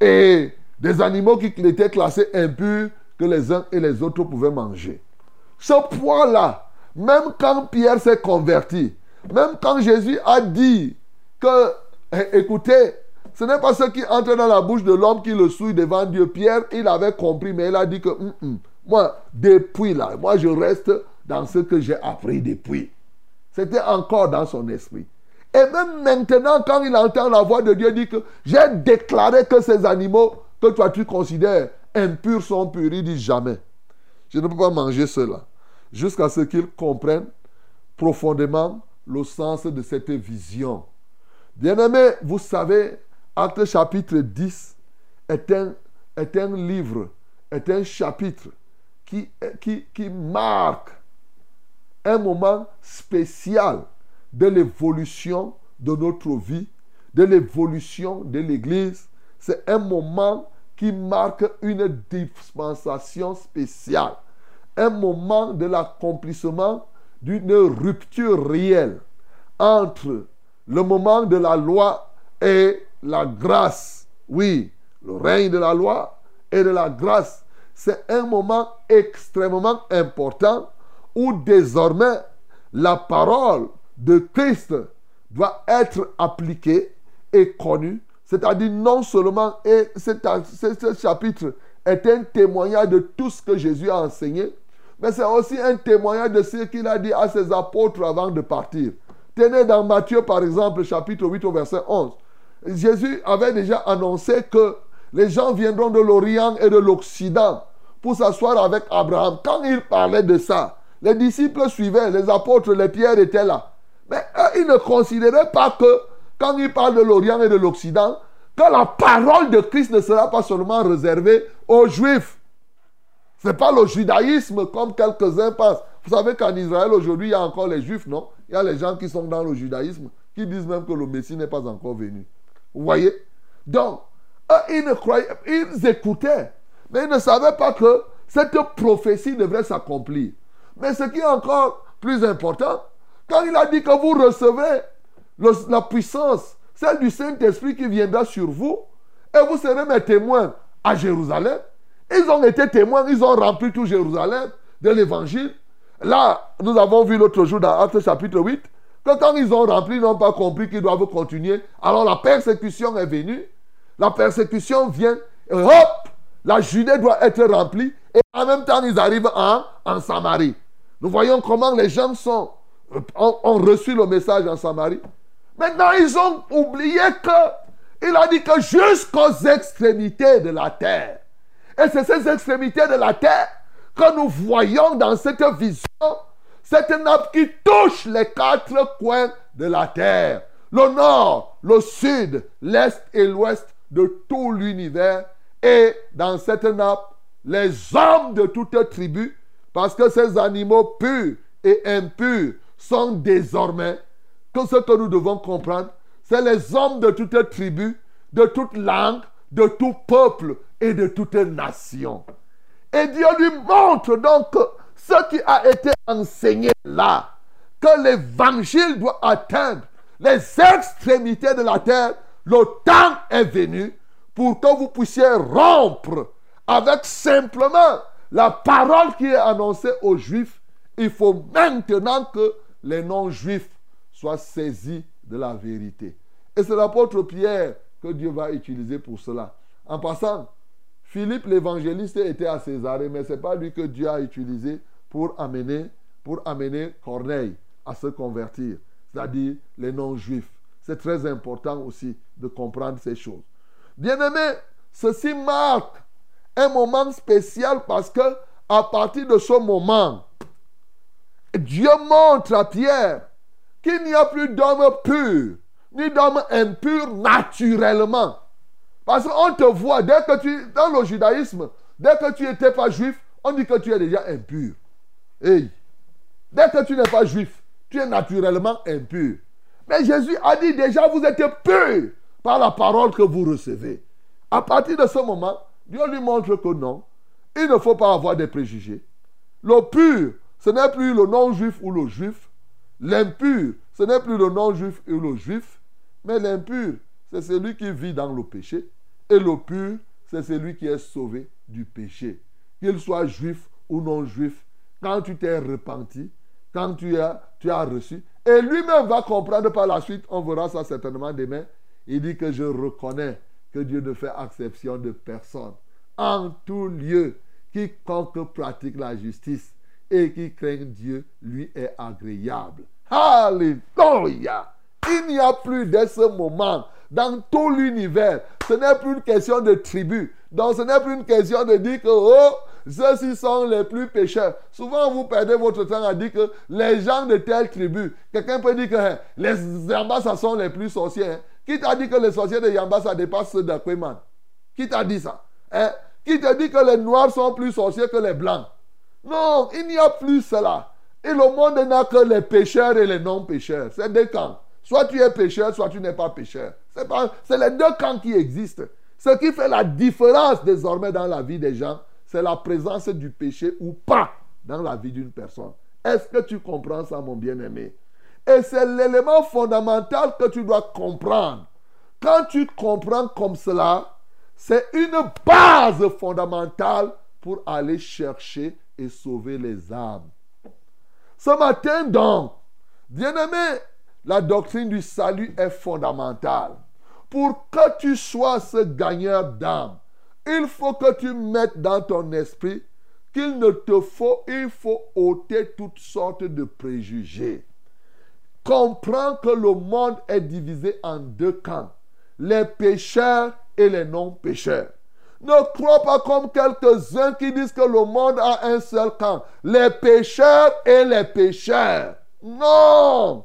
et des animaux qui étaient classés impurs que les uns et les autres pouvaient manger. Ce poids-là, même quand Pierre s'est converti, même quand Jésus a dit que, eh, écoutez, ce n'est pas ce qui entre dans la bouche de l'homme qui le souille devant Dieu. Pierre, il avait compris, mais il a dit que, Hum, hum, moi, depuis là, moi je reste dans ce que j'ai appris depuis. C'était encore dans son esprit. Et même maintenant, quand il entend la voix de Dieu, il dit que j'ai déclaré que ces animaux que toi tu considères impurs sont purs. Il dit jamais. Je ne peux pas manger cela. Jusqu'à ce qu'il comprenne profondément le sens de cette vision. Bien-aimés, vous savez, Acte chapitre 10 est un, livre, est un chapitre qui marque un moment spécial de l'évolution de notre vie, de l'évolution de l'Église. C'est un moment qui marque une dispensation spéciale. Un moment de l'accomplissement d'une rupture réelle entre le moment de la loi et la grâce. Oui, le règne de la loi et de la grâce. C'est un moment extrêmement important où désormais la parole de Christ doit être appliquée et connue. C'est-à-dire non seulement, et ce chapitre est un témoignage de tout ce que Jésus a enseigné, mais c'est aussi un témoignage de ce qu'il a dit à ses apôtres avant de partir. Tenez dans Matthieu, par exemple, chapitre 8 au verset 11. Jésus avait déjà annoncé que les gens viendront de l'Orient et de l'Occident pour s'asseoir avec Abraham. Quand il parlait de ça, les disciples suivaient, les apôtres, les pierres étaient là. Mais eux, ils ne considéraient pas que, quand il parle de l'Orient et de l'Occident, que la parole de Christ ne sera pas seulement réservée aux Juifs. Ce n'est pas le judaïsme comme quelques-uns pensent. Vous savez qu'en Israël aujourd'hui, il y a encore les Juifs, non? Il y a les gens qui sont dans le judaïsme, qui disent même que le Messie n'est pas encore venu. Vous voyez? Donc, eux, ils croyaient, ils écoutaient, mais ils ne savaient pas que cette prophétie devrait s'accomplir. Mais ce qui est encore plus important, quand il a dit que vous recevez la puissance, celle du Saint-Esprit qui viendra sur vous, et vous serez mes témoins à Jérusalem. Ils ont été témoins, ils ont rempli tout Jérusalem de l'évangile. Là, nous avons vu l'autre jour dans Actes chapitre 8, que quand ils ont rempli, ils n'ont pas compris qu'ils doivent continuer. Alors la persécution est venue. La persécution vient, hop, la Judée doit être remplie. Et en même temps, ils arrivent en, en Samarie. Nous voyons comment les gens sont, ont, ont reçu le message en Samarie. Maintenant, ils ont oublié que il a dit que jusqu'aux extrémités de la terre. Et c'est ces extrémités de la terre que nous voyons dans cette vision, cette nappe qui touche les quatre coins de la terre. Le nord, le sud, l'est et l'ouest de tout l'univers. Et dans cette nappe, les hommes de toute tribu, parce que ces animaux purs et impurs sont désormais, que ce que nous devons comprendre, c'est les hommes de toute tribu, de toute langue, de tout peuple et de toute nation. Et Dieu lui montre donc ce qui a été enseigné là, que l'évangile doit atteindre les extrémités de la terre. Le temps est venu pour que vous puissiez rompre avec simplement la parole qui est annoncée aux Juifs. Il faut maintenant que les non-Juifs soient saisis de la vérité. Et c'est l'apôtre Pierre que Dieu va utiliser pour cela. En passant, Philippe l'évangéliste était à Césarée, mais ce n'est pas lui que Dieu a utilisé pour amener, Corneille à se convertir, c'est-à-dire les non-juifs. C'est très important aussi de comprendre ces choses. Bien-aimés, ceci marque un moment spécial parce que à partir de ce moment, Dieu montre à Pierre qu'il n'y a plus d'homme pur, ni d'homme impur naturellement. Parce qu'on te voit, dès que tu, dans le judaïsme, dès que tu n'étais pas juif, on dit que tu es déjà impur. Hey. Dès que tu n'es pas juif, tu es naturellement impur. Mais Jésus a dit déjà, vous êtes pur par la parole que vous recevez. À partir de ce moment, Dieu lui montre que non, il ne faut pas avoir des préjugés. Le pur, ce n'est plus le non-juif ou le juif. L'impur, ce n'est plus le non-juif ou le juif. Mais l'impur, c'est celui qui vit dans le péché. Et le pur, c'est celui qui est sauvé du péché. Qu'il soit juif ou non juif, quand tu t'es repenti, quand tu as, tu as reçu, et lui-même va comprendre par la suite, on verra ça certainement demain, il dit que je reconnais que Dieu ne fait exception de personne. En tout lieu, quiconque pratique la justice et qui craint Dieu, lui est agréable. Alléluia. Il n'y a plus de ce moment dans tout l'univers. Ce n'est plus une question de tribu. Donc ce n'est plus une question de dire que oh, ceux-ci sont les plus pécheurs. Souvent vous perdez votre temps à dire que les gens de telle tribu, quelqu'un peut dire que hein, les Yambasa sont les plus sorciers. hein. Qui t'a dit que les sorciers de Yambasa dépassent ceux d'Akweman Qui t'a dit ça? Hein? Qui t'a dit que les noirs sont plus sorciers que les blancs? Non, il n'y a plus cela. Et le monde n'a que les pécheurs et les non-pécheurs. C'est deux camps. Soit tu es pécheur, soit tu n'es pas pécheur. C'est les deux camps qui existent. Ce qui fait la différence désormais dans la vie des gens, c'est la présence du péché ou pas dans la vie d'une personne. Est-ce que tu comprends ça, mon bien-aimé? Et c'est l'élément fondamental que tu dois comprendre. Quand tu comprends comme cela, c'est une base fondamentale pour aller chercher et sauver les âmes. Ce matin donc, bien-aimé, la doctrine du salut est fondamentale. Pour que tu sois ce gagneur d'âme, il faut que tu mettes dans ton esprit qu'il ne te faut, il faut ôter toutes sortes de préjugés. Comprends que le monde est divisé en deux camps, les pécheurs et les non-pécheurs. Ne crois pas comme quelques-uns qui disent que le monde a un seul camp, les pécheurs et les pécheurs. Non!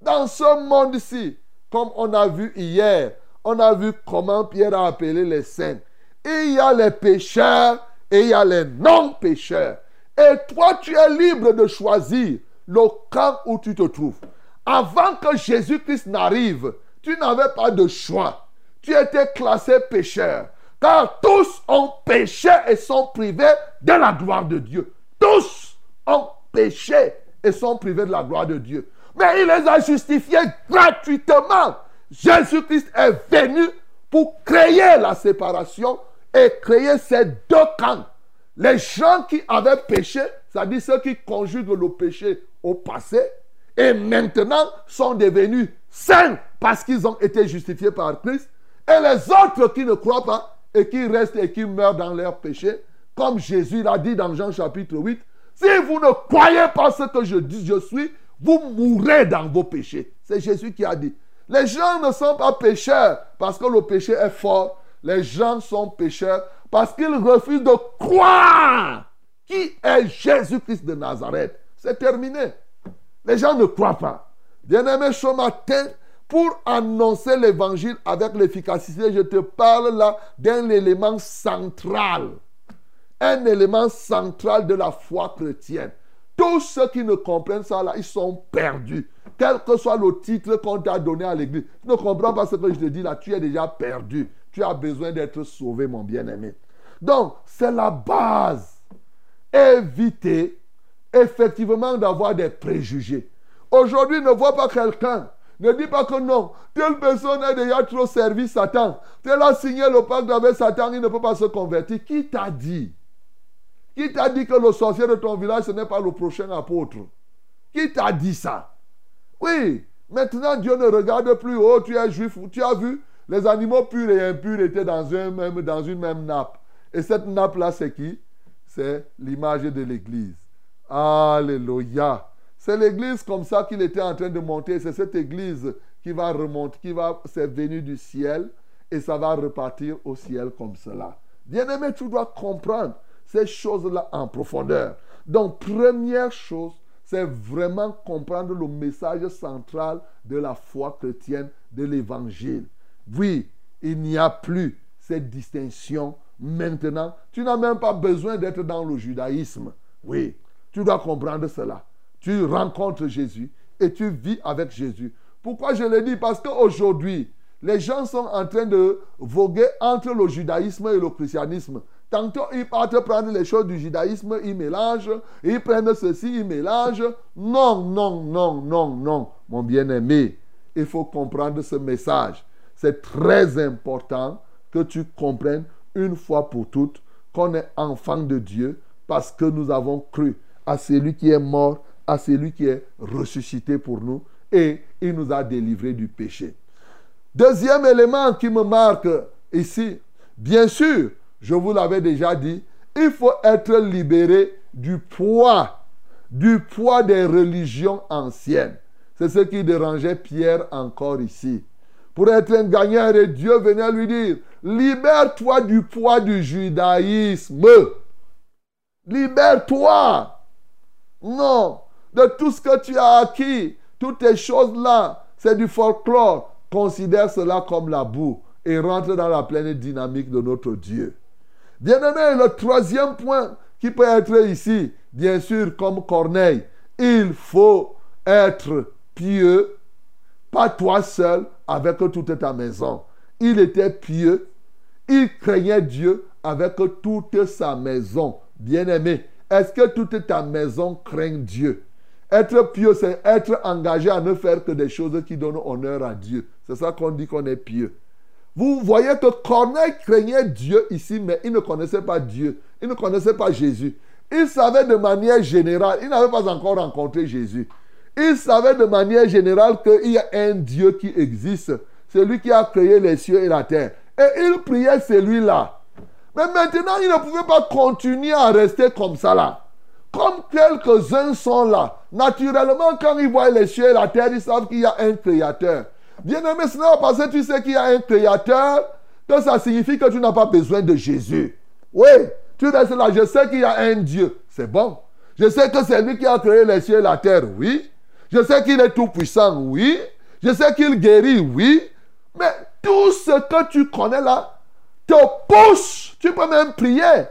Dans ce monde-ci, comme on a vu hier, on a vu comment Pierre a appelé les saints. Il y a les pécheurs et il y a les non-pécheurs. Et toi, tu es libre de choisir le camp où tu te trouves. Avant que Jésus-Christ n'arrive, tu n'avais pas de choix. Tu étais classé pécheur. Car tous ont péché et sont privés de la gloire de Dieu. Tous ont péché et sont privés de la gloire de Dieu. Mais il les a justifiés gratuitement. Jésus-Christ est venu pour créer la séparation et créer ces deux camps. Les gens qui avaient péché, c'est-à-dire ceux qui conjuguent le péché au passé, et maintenant sont devenus saints parce qu'ils ont été justifiés par Christ. Et les autres qui ne croient pas et qui restent et qui meurent dans leur péché, comme Jésus l'a dit dans Jean chapitre 8, si vous ne croyez pas ce que je dis, je suis, vous mourrez dans vos péchés. C'est Jésus qui a dit. Les gens ne sont pas pécheurs parce que le péché est fort. Les gens sont pécheurs parce qu'ils refusent de croire qui est Jésus-Christ de Nazareth. C'est terminé. Les gens ne croient pas. Bien-aimé, ce matin, pour annoncer l'évangile avec l'efficacité, je te parle là d'un élément central. Un élément central de la foi chrétienne. Tous ceux qui ne comprennent ça là, ils sont perdus. Quel que soit le titre qu'on t'a donné à l'église. Tu ne comprends pas ce que je te dis là, tu es déjà perdu. Tu as besoin d'être sauvé, mon bien-aimé. Donc, c'est la base. Éviter effectivement d'avoir des préjugés. Aujourd'hui, ne vois pas quelqu'un. Ne dis pas que non, telle personne a déjà trop servi Satan. Tel a signé le pacte avec Satan, il ne peut pas se convertir. Qui t'a dit? Qui t'a dit que le sorcier de ton village, ce n'est pas le prochain apôtre? Qui t'a dit ça? Oui, maintenant Dieu ne regarde plus. Oh, tu es juif, tu as vu? Les animaux purs et impurs étaient dans, même, dans une même nappe. Et cette nappe-là, c'est qui? C'est l'image de l'Église. Alléluia. C'est l'église comme ça qu'il était en train de monter. C'est cette église qui va remonter, qui va, c'est venu du ciel et ça va repartir au ciel comme cela. Bien-aimé, tu dois comprendre ces choses-là en profondeur. Donc, première chose, c'est vraiment comprendre le message central de la foi chrétienne, de l'évangile. Oui, il n'y a plus cette distinction maintenant. Tu n'as même pas besoin d'être dans le judaïsme. Oui, tu dois comprendre cela. Tu rencontres Jésus et tu vis avec Jésus. Pourquoi je le dis? Parce qu'aujourd'hui, les gens sont en train de voguer entre le judaïsme et le christianisme. Tantôt, ils partent prendre les choses du judaïsme, ils mélangent. Ils prennent ceci, ils mélangent. Non, non, non, non, non. Mon bien-aimé, il faut comprendre ce message. C'est très important que tu comprennes une fois pour toutes qu'on est enfant de Dieu parce que nous avons cru à celui qui est mort, à celui qui est ressuscité pour nous et il nous a délivrés du péché. Deuxième élément qui me marque ici, bien sûr, je vous l'avais déjà dit, il faut être libéré du poids, du poids des religions anciennes. C'est ce qui dérangeait Pierre encore ici. Pour être un gagnant, Dieu venait lui dire, libère-toi du poids du judaïsme. Libère-toi. Non, de tout ce que tu as acquis, toutes ces choses-là, c'est du folklore. Considère cela comme la boue et rentre dans la pleine dynamique de notre Dieu. Bien-aimé, le troisième point qui peut être ici, bien sûr, comme Corneille, il faut être pieux, pas toi seul, avec toute ta maison. Il était pieux, Il craignait Dieu avec toute sa maison. Bien-aimé, est-ce que toute ta maison craint Dieu? Être pieux, c'est être engagé à ne faire que des choses qui donnent honneur à Dieu. C'est ça qu'on dit qu'on est pieux. Vous voyez que Corneille craignait Dieu ici, mais il ne connaissait pas Dieu. Il ne connaissait pas Jésus. Il savait de manière générale, il n'avait pas encore rencontré Jésus. Il savait de manière générale qu'il y a un Dieu qui existe. C'est lui qui a créé les cieux et la terre. Et il priait celui-là. Mais maintenant, il ne pouvait pas continuer à rester comme ça là. Comme quelques-uns sont là. Naturellement, quand ils voient les cieux et la terre, ils savent qu'il y a un créateur. Bien aimé, ce parce que tu sais qu'il y a un créateur que ça signifie que tu n'as pas besoin de Jésus. Oui, tu restes là, je sais qu'il y a un Dieu. C'est bon. Je sais que c'est lui qui a créé les cieux et la terre. Oui. Je sais qu'il est tout puissant. Oui. Je sais qu'il guérit. Oui. Mais tout ce que tu connais là te pousse. Tu peux même prier.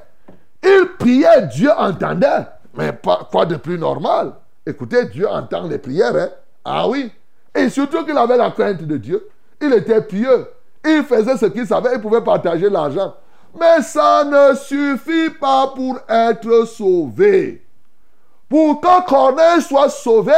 Il priait, Dieu entendait. Mais pas, quoi de plus normal Écoutez, Dieu entend les prières. Hein? Ah oui. Et surtout qu'il avait la crainte de Dieu. Il était pieux. Il faisait ce qu'il savait. Il pouvait partager l'argent. Mais ça ne suffit pas pour être sauvé. Pour que Corneille soit sauvé,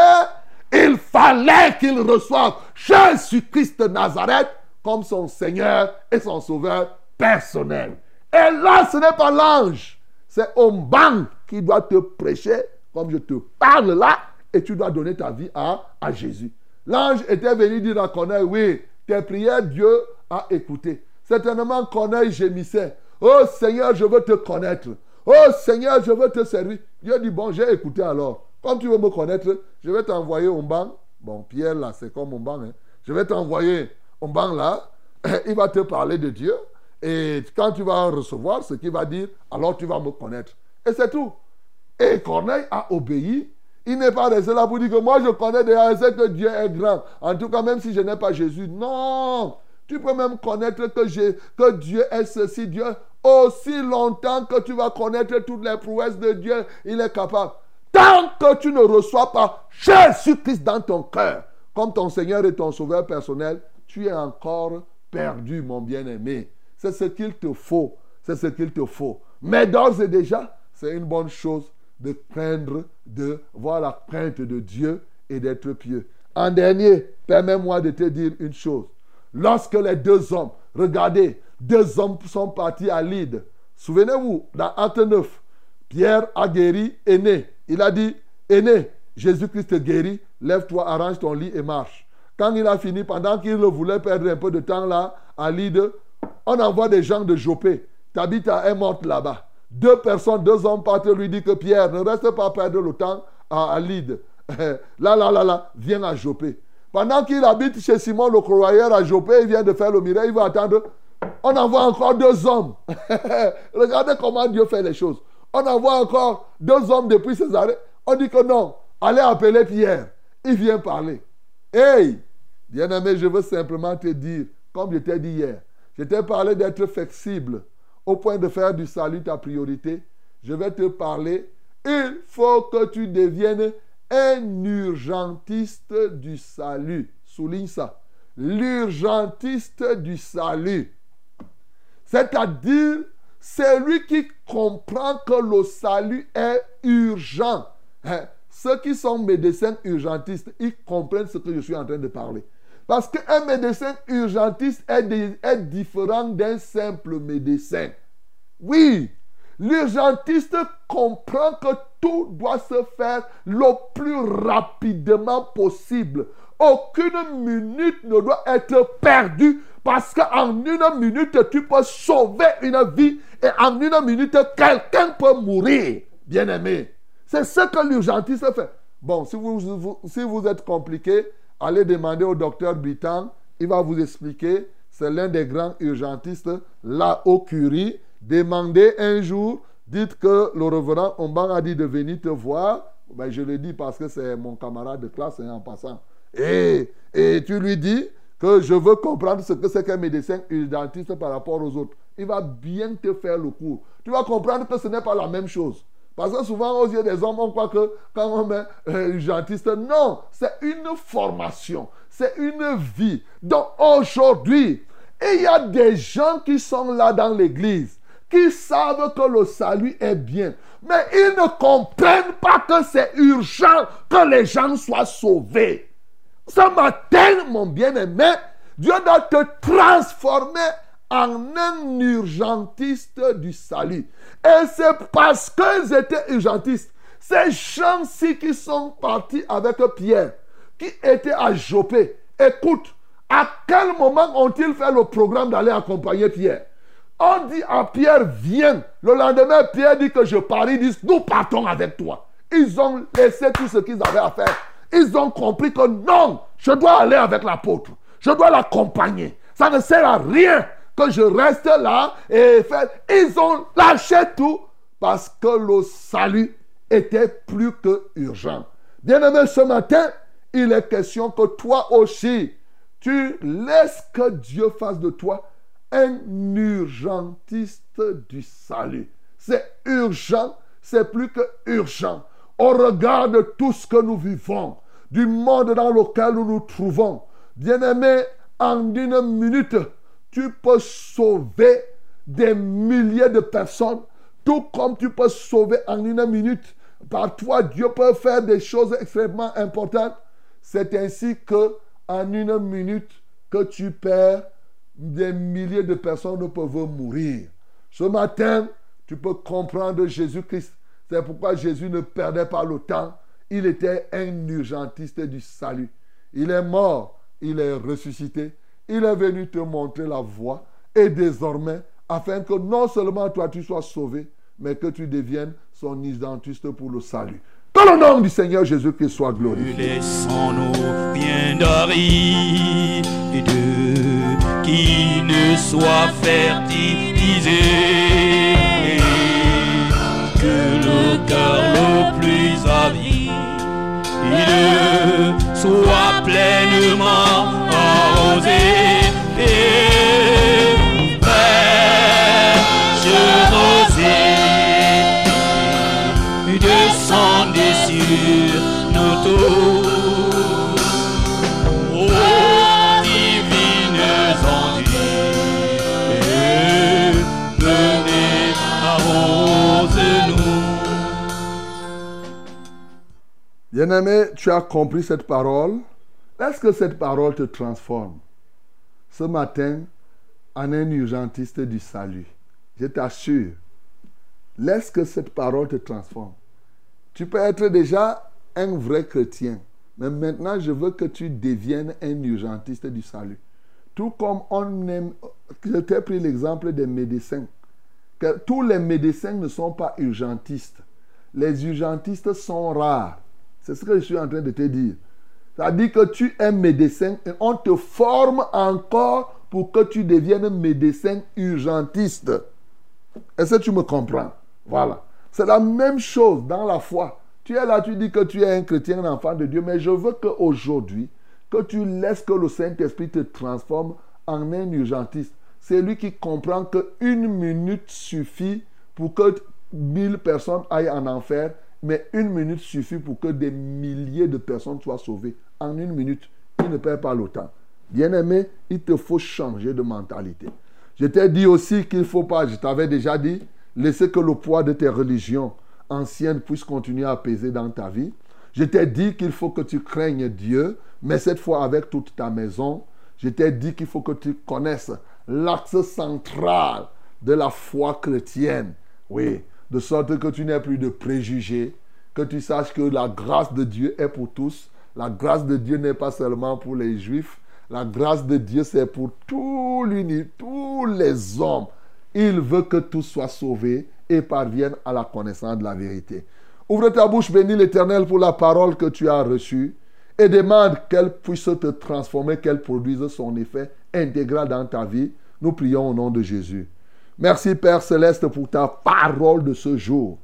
il fallait qu'il reçoive Jésus-Christ de Nazareth comme son Seigneur et son Sauveur personnel. Et là, ce n'est pas l'ange, c'est Omban qui doit te prêcher comme je te parle là et tu dois donner ta vie à, à Jésus. L'ange était venu dire à Corneille, oui, tes prières, Dieu a écouté. Certainement, Corneille gémissait. Oh Seigneur, je veux te connaître. Oh Seigneur, je veux te servir. Dieu dit, bon, j'ai écouté alors. Comme tu veux me connaître, je vais t'envoyer Omban. Bon, Pierre là, c'est comme Omban. Hein. Je vais t'envoyer Omban là. Il va te parler de Dieu. Et quand tu vas recevoir ce qu'il va dire, alors tu vas me connaître. Et c'est tout. Et Corneille a obéi. Il n'est pas resté là pour dire que moi je connais déjà, je sais que Dieu est grand. En tout cas, même si je n'ai pas Jésus. Non. Tu peux même connaître que, que Dieu est ceci, Dieu. Aussi longtemps que tu vas connaître toutes les prouesses de Dieu, il est capable. Tant que tu ne reçois pas Jésus-Christ dans ton cœur, comme ton Seigneur et ton Sauveur personnel, tu es encore perdu, mon bien-aimé. C'est ce qu'il te faut. C'est ce qu'il te faut. Mais d'ores et déjà, c'est une bonne chose de craindre, de voir la crainte de Dieu et d'être pieux. En dernier, permets-moi de te dire une chose. Lorsque les deux hommes, regardez, deux hommes sont partis à Lydre. Souvenez-vous, dans Acte 9, Pierre a guéri Aîné. Il a dit, Aîné, Jésus-Christ guérit, lève-toi, arrange ton lit et marche. Quand il a fini, pendant qu'il voulait perdre un peu de temps là, à Lydre, on envoie des gens de Jopé. Tabitha est morte là-bas. Deux personnes, deux hommes partent lui dire que Pierre, ne reste pas perdre le temps à, à là, là, là, là, viens à Jopé. Pendant qu'il habite chez Simon le croyeur à Jopé, il vient de faire le miracle, il va attendre. On envoie encore deux hommes. Regardez comment Dieu fait les choses. On envoie encore deux hommes depuis Césarée. On dit que non, allez appeler Pierre. Il vient parler. Hey, bien-aimé, je veux simplement te dire, comme je t'ai dit hier, je t'ai parlé d'être flexible au point de faire du salut ta priorité. Je vais te parler. Il faut que tu deviennes un urgentiste du salut. Souligne ça. L'urgentiste du salut. C'est-à-dire, c'est lui qui comprend que le salut est urgent. Hein? Ceux qui sont médecins urgentistes, ils comprennent ce que je suis en train de parler. Parce qu'un médecin urgentiste est, différent d'un simple médecin. Oui, l'urgentiste comprend que tout doit se faire le plus rapidement possible. Aucune minute ne doit être perdue parce qu'en une minute, tu peux sauver une vie et en une minute, quelqu'un peut mourir. Bien aimé. C'est ce que l'urgentiste fait. Bon, si vous êtes compliqué, allez demander au docteur Britan. Il va vous expliquer. C'est l'un des grands urgentistes là au Curie. Demandez un jour, dites que le reverend Omban a dit de venir te voir. Ben, je le dis parce que c'est mon camarade de classe hein, en passant. Et, et tu lui dis que je veux comprendre ce que c'est qu'un médecin urgentiste par rapport aux autres. Il va bien te faire le cours. Tu vas comprendre que ce n'est pas la même chose. Parce que souvent, aux yeux des hommes, on croit que quand on est euh, non, c'est une formation, c'est une vie. Donc aujourd'hui, il y a des gens qui sont là dans l'église, qui savent que le salut est bien. Mais ils ne comprennent pas que c'est urgent que les gens soient sauvés. Ce matin, mon bien-aimé, Dieu doit te transformer en un urgentiste du salut. Et c'est parce qu'ils étaient urgentistes. Ces gens-ci qui sont partis avec Pierre, qui étaient à Jopé, écoute, à quel moment ont-ils fait le programme d'aller accompagner Pierre? On dit à Pierre, viens. Le lendemain, Pierre dit que je pars. Ils disent, nous partons avec toi. Ils ont laissé tout ce qu'ils avaient à faire. Ils ont compris que non, je dois aller avec l'apôtre. Je dois l'accompagner. Ça ne sert à rien que je reste là et faire. Ils ont lâché tout parce que le salut était plus que urgent. Bien-aimé, ce matin, il est question que toi aussi, tu laisses que Dieu fasse de toi un urgentiste du salut. C'est urgent, c'est plus que urgent. Au regard de tout ce que nous vivons, du monde dans lequel nous nous trouvons, bien-aimé, en une minute, tu peux sauver des milliers de personnes, tout comme tu peux sauver en une minute. Par toi, Dieu peut faire des choses extrêmement importantes. C'est ainsi que en une minute que tu perds, des milliers de personnes peuvent mourir. Ce matin, tu peux comprendre Jésus-Christ. C'est pourquoi Jésus ne perdait pas le temps. Il était un urgentiste du salut. Il est mort, il est ressuscité. Il est venu te montrer la voie. Et désormais, afin que non seulement toi tu sois sauvé, mais que tu deviennes son urgentiste pour le salut. Que le nom du Seigneur Jésus-Christ soit glorifié. Laissons-nous qui ne soit fertilisé. Que le cœur le plus avide soit pleinement Bien-aimé, tu as compris cette parole. Est-ce que cette parole te transforme? Ce matin en un urgentiste du salut Je t'assure. Laisse que cette parole te transforme. Tu peux être déjà un vrai chrétien. Mais maintenant, je veux que tu deviennes un urgentiste du salut. Tout comme on aime... Je t'ai pris l'exemple des médecins. Tous les médecins ne sont pas urgentistes. Les urgentistes sont rares. C'est ce que je suis en train de te dire. Ça dit que tu es médecin et on te forme encore pour que tu deviennes médecin urgentiste. Est-ce que tu me comprends? Voilà. C'est la même chose dans la foi. Tu es là, tu dis que tu es un chrétien, un enfant de Dieu, mais je veux qu'aujourd'hui, que tu laisses que le Saint-Esprit te transforme en un urgentiste. C'est lui qui comprend qu'une minute suffit pour que mille personnes aillent en enfer, mais une minute suffit pour que des milliers de personnes soient sauvées. En une minute, il ne perd pas le temps. Bien-aimé, il te faut changer de mentalité. Je t'ai dit aussi qu'il ne faut pas, je t'avais déjà dit, laisser que le poids de tes religions anciennes puisse continuer à peser dans ta vie. Je t'ai dit qu'il faut que tu craignes Dieu, mais cette fois avec toute ta maison. Je t'ai dit qu'il faut que tu connaisses l'axe central de la foi chrétienne. Oui, de sorte que tu n'aies plus de préjugés, que tu saches que la grâce de Dieu est pour tous. La grâce de Dieu n'est pas seulement pour les juifs. La grâce de Dieu, c'est pour tout tous les hommes. Il veut que tous soient sauvés et parviennent à la connaissance de la vérité. Ouvre ta bouche, bénis l'Éternel pour la parole que tu as reçue et demande qu'elle puisse te transformer, qu'elle produise son effet intégral dans ta vie. Nous prions au nom de Jésus. Merci Père céleste pour ta parole de ce jour.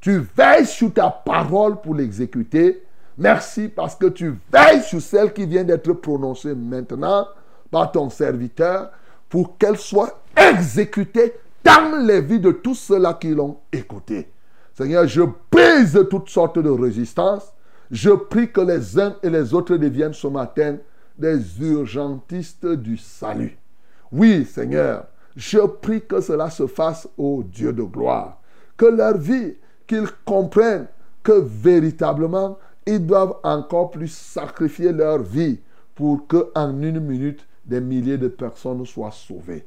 Tu veilles sur ta parole pour l'exécuter. Merci parce que tu veilles sur celle qui vient d'être prononcée maintenant par ton serviteur pour qu'elle soit exécutée dans les vies de tous ceux-là qui l'ont écoutée. Seigneur, je brise toutes sortes de résistances. Je prie que les uns et les autres deviennent ce matin des urgentistes du salut. Oui, Seigneur, je prie que cela se fasse au Dieu de gloire. Que leur vie, qu'ils comprennent que véritablement, ils doivent encore plus sacrifier leur vie pour que en une minute, des milliers de personnes soient sauvées.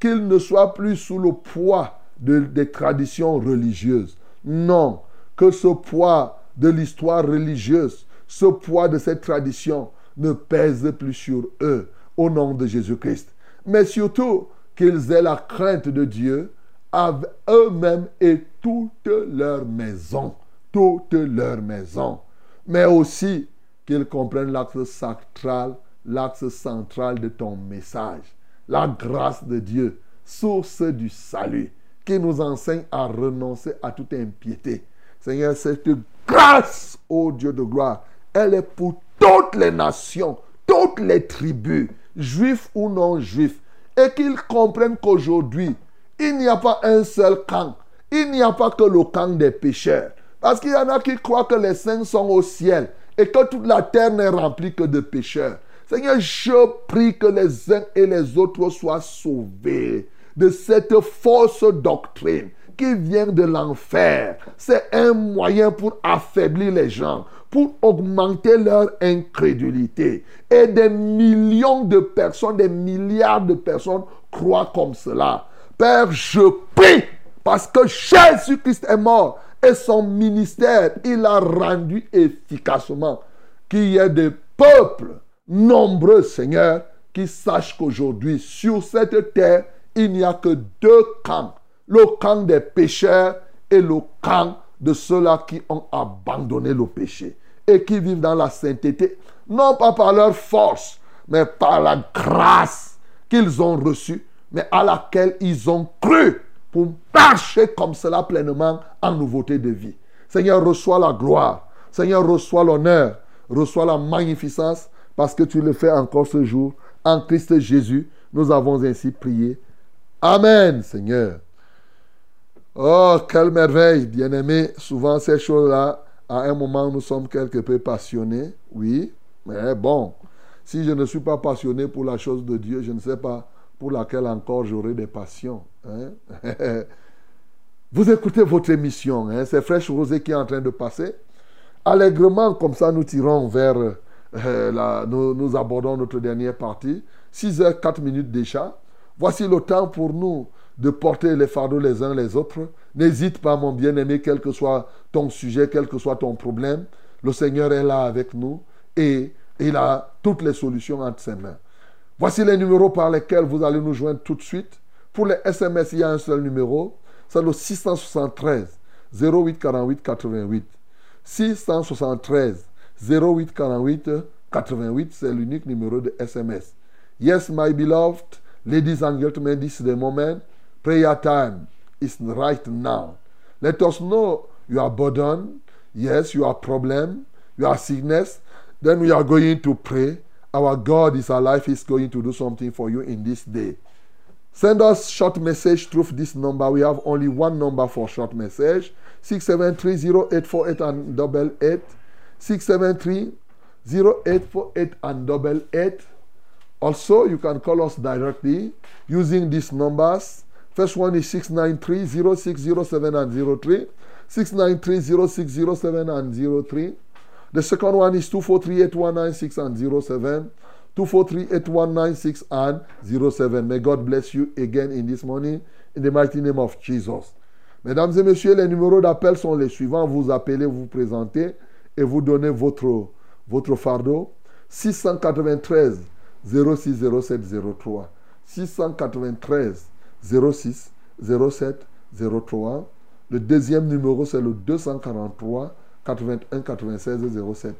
Qu'ils ne soient plus sous le poids de- des traditions religieuses. Non, que ce poids de l'histoire religieuse, ce poids de cette tradition ne pèse plus sur eux au nom de Jésus-Christ. Mais surtout qu'ils aient la crainte de Dieu avec eux-mêmes et toute leur maison. Toute leur maison. Mais aussi qu'ils comprennent l'axe central, l'axe central de ton message. La grâce de Dieu, source du salut, qui nous enseigne à renoncer à toute impiété. Seigneur, cette grâce, ô Dieu de gloire, elle est pour toutes les nations, toutes les tribus, juifs ou non juifs, et qu'ils comprennent qu'aujourd'hui, il n'y a pas un seul camp, il n'y a pas que le camp des pécheurs. Parce qu'il y en a qui croient que les saints sont au ciel et que toute la terre n'est remplie que de pécheurs. Seigneur, je prie que les uns et les autres soient sauvés de cette fausse doctrine qui vient de l'enfer. C'est un moyen pour affaiblir les gens, pour augmenter leur incrédulité. Et des millions de personnes, des milliards de personnes croient comme cela. Père, je prie parce que Jésus-Christ est mort et son ministère, il a rendu efficacement qu'il y ait des peuples nombreux, Seigneur, qui sachent qu'aujourd'hui, sur cette terre, il n'y a que deux camps. Le camp des pécheurs et le camp de ceux-là qui ont abandonné le péché et qui vivent dans la sainteté, non pas par leur force, mais par la grâce qu'ils ont reçue, mais à laquelle ils ont cru pour marcher comme cela pleinement en nouveauté de vie. Seigneur, reçois la gloire. Seigneur, reçois l'honneur. Reçois la magnificence parce que tu le fais encore ce jour. En Christ Jésus, nous avons ainsi prié. Amen, Seigneur. Oh, quelle merveille, bien-aimé. Souvent, ces choses-là, à un moment, nous sommes quelque peu passionnés. Oui, mais bon, si je ne suis pas passionné pour la chose de Dieu, je ne sais pas pour laquelle encore j'aurai des passions. hein. Vous écoutez votre émission, hein, c'est Fraîche Rosée qui est en train de passer. Allègrement, comme ça, nous tirons vers, euh, nous, abordons notre dernière partie. 6 heures 4 minutes déjà. Voici le temps pour nous de porter les fardeaux les uns les autres. N'hésite pas, mon bien-aimé, quel que soit ton sujet, quel que soit ton problème. Le Seigneur est là avec nous et il a toutes les solutions entre ses mains. Voici les numéros par lesquels vous allez nous joindre tout de suite. Pour les SMS, il y a un seul numéro. C'est le 673 08 48 88. 673 08 48 88, c'est l'unique numéro de SMS. Yes, my beloved, ladies and gentlemen, this is the moment. Prayer time is right now. Let us know your burden, yes, your problem, your sickness. Then we are going to pray. Our God is alive. He's going to do something for you in this day. Send us short message through this number. We have only one number for short message. 6730848 and double eight. 6730848 and double eight. Also, you can call us directly using these numbers. First one is 693 0607 and 03. 693 0607 and 03. The second one is 243 8196 and 07. 243 8196 and 07. May God bless you again in this morning in the mighty name of Jesus. Mesdames et messieurs, les numéros d'appel sont les suivants. Vous appelez, vous présentez et vous donnez votre, votre fardeau. 693 06 07 03. 693 06 07 03. Le deuxième numéro, c'est le 243 81 96 07.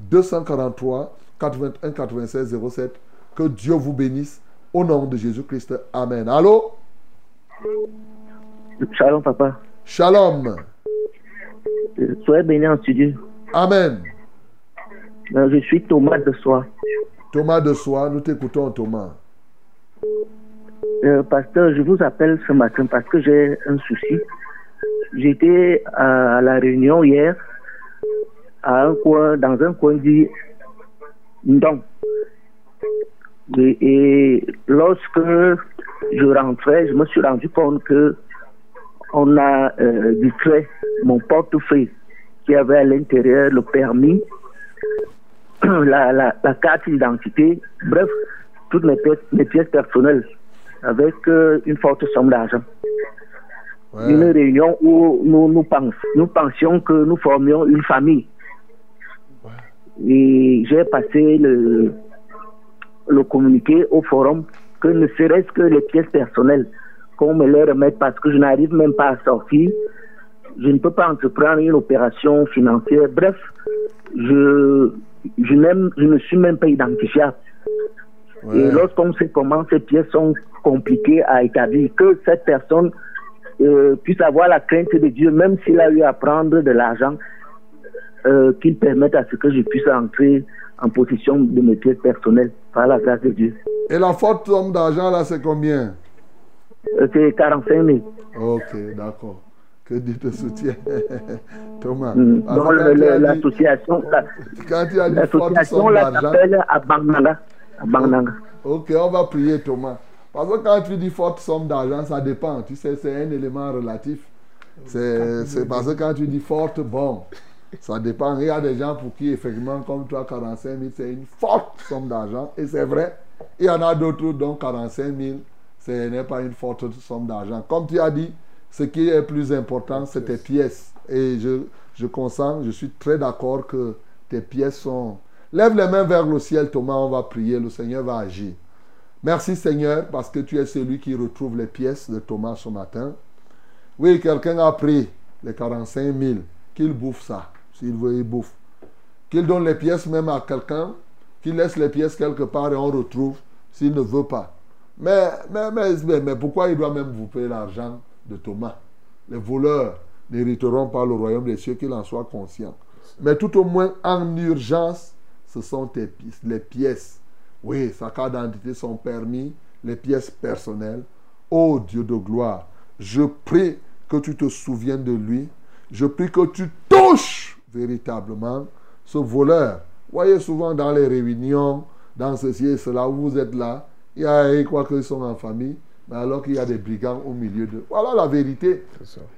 243 81 96 07. Que Dieu vous bénisse au nom de Jésus-Christ. Amen. Allô? Shalom, papa. Shalom. Euh, Soyez béni en studio. Amen. Euh, Je suis Thomas de Soie. Thomas de Soie, nous t'écoutons Thomas. Euh, pasteur, je vous appelle ce matin parce que j'ai un souci. J'étais à la réunion hier, à un coin, dans un coin dit Ndong. Et, lorsque je rentrais, je me suis rendu compte que on a euh, distrait mon portefeuille qui avait à l'intérieur le permis, la, carte d'identité, bref, toutes mes pièces personnelles avec euh, une forte somme d'argent. Une réunion où nous, nous, pense- nous pensions que nous formions une famille. Et j'ai passé le, le communiqué au forum que ne serait-ce que les pièces personnelles qu'on me les remette parce que je n'arrive même pas à sortir. Je ne peux pas entreprendre une opération financière. Bref, je, je, je ne suis même pas identifiable. Et lorsqu'on sait comment ces pièces sont compliquées à établir, que cette personne euh, puisse avoir la crainte de Dieu, même s'il a eu à prendre de l'argent, euh, qu'il permette à ce que je puisse entrer en possession de mes pièces personnelles par la grâce de Dieu. Et la forte somme d'argent là, c'est combien? Euh, c'est 45 000. Ok, d'accord. Que Dieu te soutienne. Thomas. Mm. As dit- l'association, la- quand tu as Ok, on va prier Thomas. Parce que quand tu dis forte somme d'argent, ça dépend. Tu sais, c'est un élément relatif. C'est parce que quand tu dis forte, bon, ça dépend. Il y a des gens pour qui, effectivement, comme toi, 45 000, c'est une forte somme d'argent. Et c'est vrai. Il y en a d'autres dont 45 000, ce n'est pas une forte somme d'argent. Comme tu as dit, ce qui est plus important, c'est tes pièces. Et je, je consens, je suis très d'accord que tes pièces sont... Lève les mains vers le ciel, Thomas, on va prier, le Seigneur va agir. Merci Seigneur, parce que tu es celui qui retrouve les pièces de Thomas ce matin. Oui, quelqu'un a pris les 45 000, qu'il bouffe ça. S'il veut, il bouffe. Qu'il donne les pièces même à quelqu'un, qu'il laisse les pièces quelque part et on retrouve s'il ne veut pas. Mais, mais, mais, mais, pourquoi il doit même vous payer l'argent de Thomas? Les voleurs n'hériteront pas le royaume des cieux, qu'il en soit conscient. Mais tout au moins, en urgence, ce sont tes pièces, les pièces. Oui, sa carte d'identité, son permis, les pièces personnelles. Ô Dieu de gloire, je prie que tu te souviennes de lui. Je prie que tu touches véritablement ce voleur. Voyez souvent dans les réunions, dans ceci et cela, où vous êtes là, il y a, ils croient qu'ils sont en famille, mais alors qu'il y a des brigands au milieu d'eux. Voilà la vérité.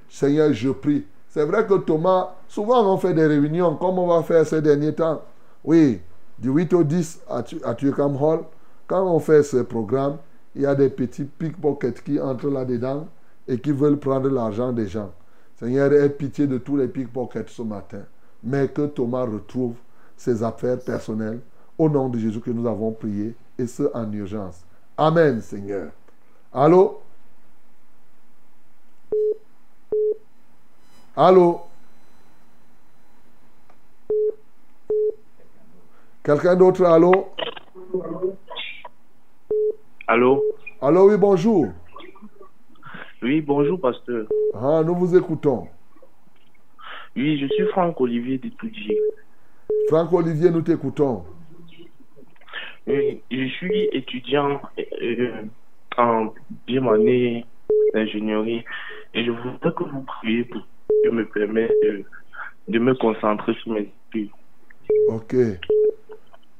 Seigneur, je prie. C'est vrai que Thomas, souvent on fait des réunions, comme on va faire ces derniers temps. Oui, du 8 au 10 à, Tu- à Turkham Hall, quand on fait ce programme, il y a des petits pickpockets qui entrent là-dedans et qui veulent prendre l'argent des gens. Seigneur, aie pitié de tous les pickpockets ce matin. Mais que Thomas retrouve ses affaires personnelles au nom de Jésus que nous avons prié et ce en urgence. Amen, Seigneur. Allô? Allô? Quelqu'un d'autre, allô? Allô? Allô, oui, bonjour. Oui, bonjour, pasteur. Ah, nous vous écoutons. Oui, je suis Franck Olivier d'Etoudji. Franck Olivier, nous t'écoutons. Oui, je suis étudiant euh, en deuxième année d'ingénierie et je voudrais que vous priez pour que me permette de, de me concentrer sur mes études. Ok.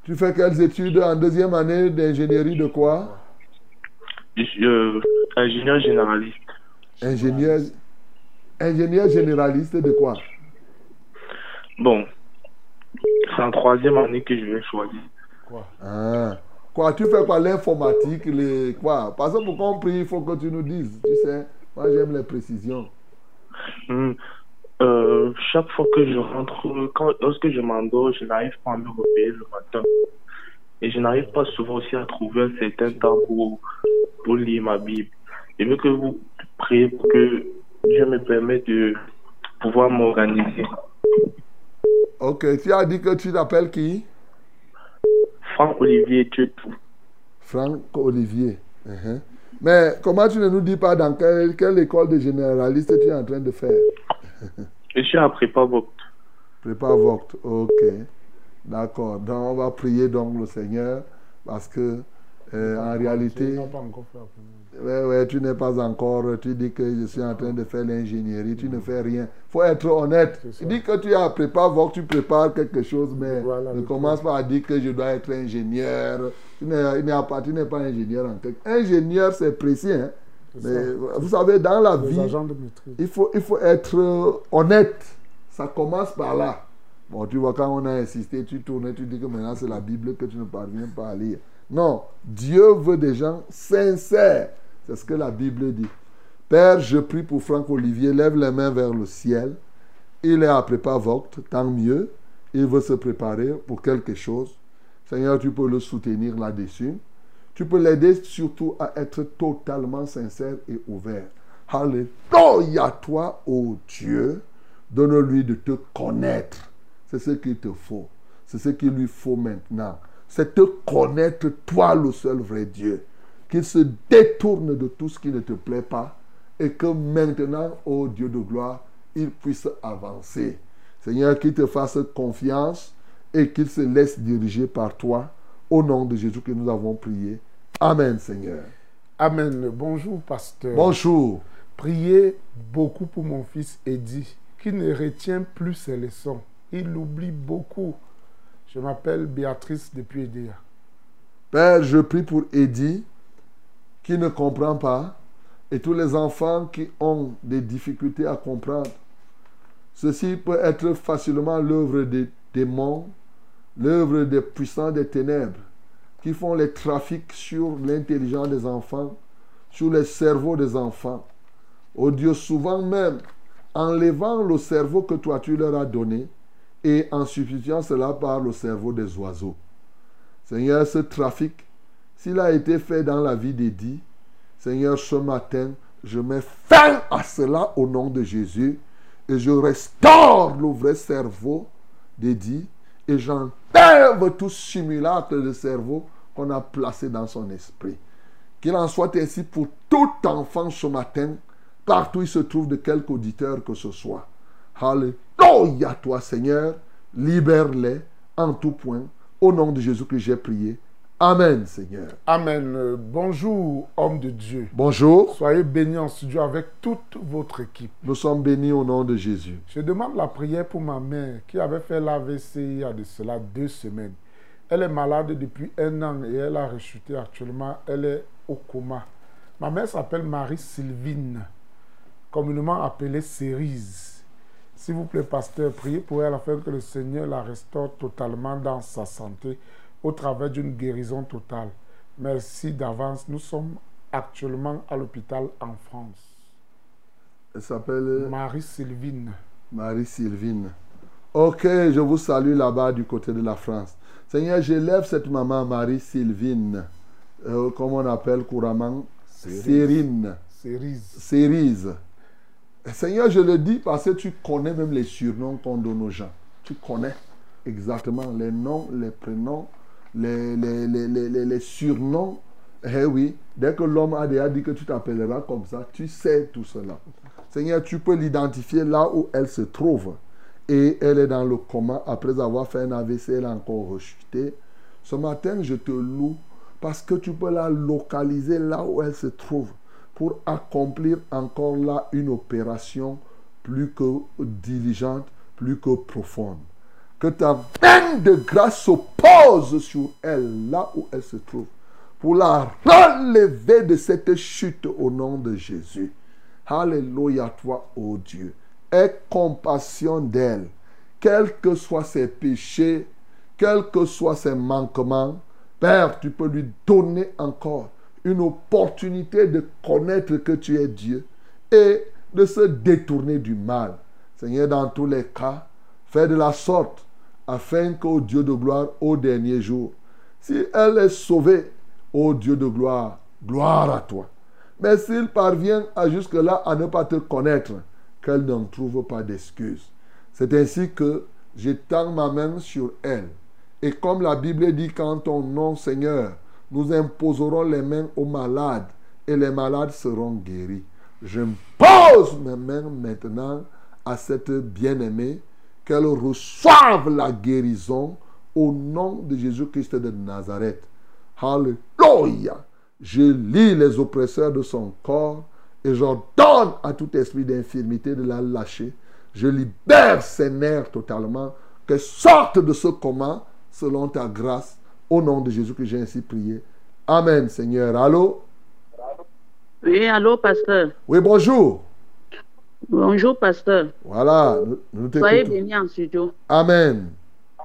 Tu fais quelles études en deuxième année d'ingénierie de quoi? Euh, ingénieur généraliste. Ingénieur, ingénieur généraliste de quoi? Bon, c'est en troisième année que je vais choisir. Ah. Quoi, tu fais quoi L'informatique, les quoi? Parce que pour prie, il faut que tu nous dises. Tu sais, moi j'aime les précisions. Hmm. Euh, chaque fois que je rentre, quand, lorsque je m'endors, je n'arrive pas à me réveiller le matin. Et je n'arrive pas souvent aussi à trouver un certain temps pour, pour lire ma Bible. Je veux que vous priez pour que Dieu me permette de pouvoir m'organiser. Ok, tu as dit que tu t'appelles qui? Franck Olivier Tuetou. Franck Olivier. Mhm. Mais comment tu ne nous dis pas dans quelle, quelle école de généraliste tu es en train de faire? Je suis à Prépa Voct. Prépa Voct, ok. D'accord. Donc on va prier donc le Seigneur parce que Euh, en réalité, pas encore fait. Ouais, ouais, tu n'es pas encore, tu dis que je suis en train de faire l'ingénierie, tu ne fais rien. faut être honnête. Dis que tu as préparé, voir que tu prépares quelque chose, mais Voilà, ne commence pas à dire que je dois être ingénieur. Tu n'es il pas, tu pas ingénieur en quelque Ingénieur, c'est précis. hein. Mais vous savez, dans la Les vie, il faut, il faut être euh, honnête. Ça commence par là. Bon, tu vois, quand on a insisté, tu tournes, tu dis que maintenant c'est la Bible que tu ne parviens pas à lire. Non, Dieu veut des gens sincères. C'est ce que la Bible dit. Père, je prie pour Franck Olivier, lève les mains vers le ciel. Il est à prépa tant mieux. Il veut se préparer pour quelque chose. Seigneur, tu peux le soutenir là-dessus. Tu peux l'aider surtout à être totalement sincère et ouvert. Alléluia, toi, ô Dieu. Donne-lui de te connaître. C'est ce qu'il te faut. C'est ce qu'il lui faut maintenant. C'est te connaître, toi, le seul vrai Dieu. Qu'il se détourne de tout ce qui ne te plaît pas et que maintenant, ô Dieu de gloire, il puisse avancer. Seigneur, qu'il te fasse confiance et qu'il se laisse diriger par toi. Au nom de Jésus que nous avons prié. Amen, Seigneur. Amen. Bonjour, pasteur. Bonjour. Priez beaucoup pour mon fils Eddie, qui ne retient plus ses leçons. Il oublie beaucoup. Je m'appelle Béatrice depuis Edea. Père, je prie pour Eddie qui ne comprend pas et tous les enfants qui ont des difficultés à comprendre. Ceci peut être facilement l'œuvre des démons, l'œuvre des puissants des ténèbres qui font les trafics sur l'intelligence des enfants, sur les cerveaux des enfants. Oh Dieu, souvent même, enlevant le cerveau que toi tu leur as donné et en substituant cela par le cerveau des oiseaux. Seigneur, ce trafic, s'il a été fait dans la vie d'Eddie, Seigneur, ce matin, je mets fin à cela au nom de Jésus et je restaure le vrai cerveau d'Eddie et j'enlève tout simulacre de cerveau qu'on a placé dans son esprit. Qu'il en soit ainsi pour tout enfant ce matin, partout il se trouve de quelque auditeur que ce soit. Alléluia, toi Seigneur, libère-les en tout point. Au nom de Jésus que j'ai prié. Amen, Seigneur. Amen. Euh, Bonjour, homme de Dieu. Bonjour, Soyez bénis en studio avec toute votre équipe. nous sommes bénis au nom de Jésus. Je demande la prière pour ma mère qui avait fait l'AVC il y a de cela deux semaines. Elle est malade depuis un an et elle a rechuté actuellement. Elle est au coma. Ma mère s'appelle Marie-Sylvine, communément appelée Cérise. S'il vous plaît, pasteur, priez pour elle afin que le Seigneur la restaure totalement dans sa santé au travers d'une guérison totale. Merci d'avance. Nous sommes actuellement à l'hôpital en France. Elle s'appelle Marie-Sylvine. Marie-Sylvine. Ok, je vous salue là-bas du côté de la France. Seigneur, j'élève cette maman Marie-Sylvine, euh, comme on appelle couramment Cérine, Cérise. Cérise. Seigneur, je le dis parce que tu connais même les surnoms qu'on donne aux gens. Tu connais exactement les noms, les prénoms, les, les, les, les, surnoms. Eh oui, dès que l'homme a dit que tu t'appelleras comme ça, tu sais tout cela. Seigneur, tu peux l'identifier là où elle se trouve. Et elle est dans le coma après avoir fait un AVC, elle a encore rechuté. Ce matin, je te loue parce que tu peux la localiser là où elle se trouve pour accomplir encore là une opération plus que diligente, plus que profonde. Que ta main de grâce se pose sur elle là où elle se trouve pour la relever de cette chute au nom de Jésus. Alléluia toi, ô Dieu. Aie compassion d'elle, quels que soient ses péchés, quels que soient ses manquements. Père, tu peux lui donner encore une opportunité de connaître que tu es Dieu et de se détourner du mal. Seigneur, dans tous les cas, fais de la sorte afin qu'au Dieu de gloire, au dernier jour, si elle est sauvée, ô Dieu de gloire, gloire à toi. Mais s'il parvient à jusque-là à ne pas te connaître, qu'elle n'en trouve pas d'excuse. C'est ainsi que j'étends ma main sur elle. Et comme la Bible dit qu'en ton nom, Seigneur, nous imposerons les mains aux malades et les malades seront guéris. Je pose mes mains maintenant à cette bien-aimée, qu'elle reçoive la guérison au nom de Jésus-Christ de Nazareth. Alléluia. Je lis les oppresseurs de son corps et j'ordonne à tout esprit d'infirmité de la lâcher. Je libère ses nerfs totalement, que sorte de ce coma selon ta grâce. Au nom de Jésus que j'ai ainsi prié. Amen, Seigneur. Allô? Oui, allô, pasteur. Oui, bonjour. Bonjour, pasteur. Voilà, nous, nous Soyez t'écoutons. bénis en studio. Amen.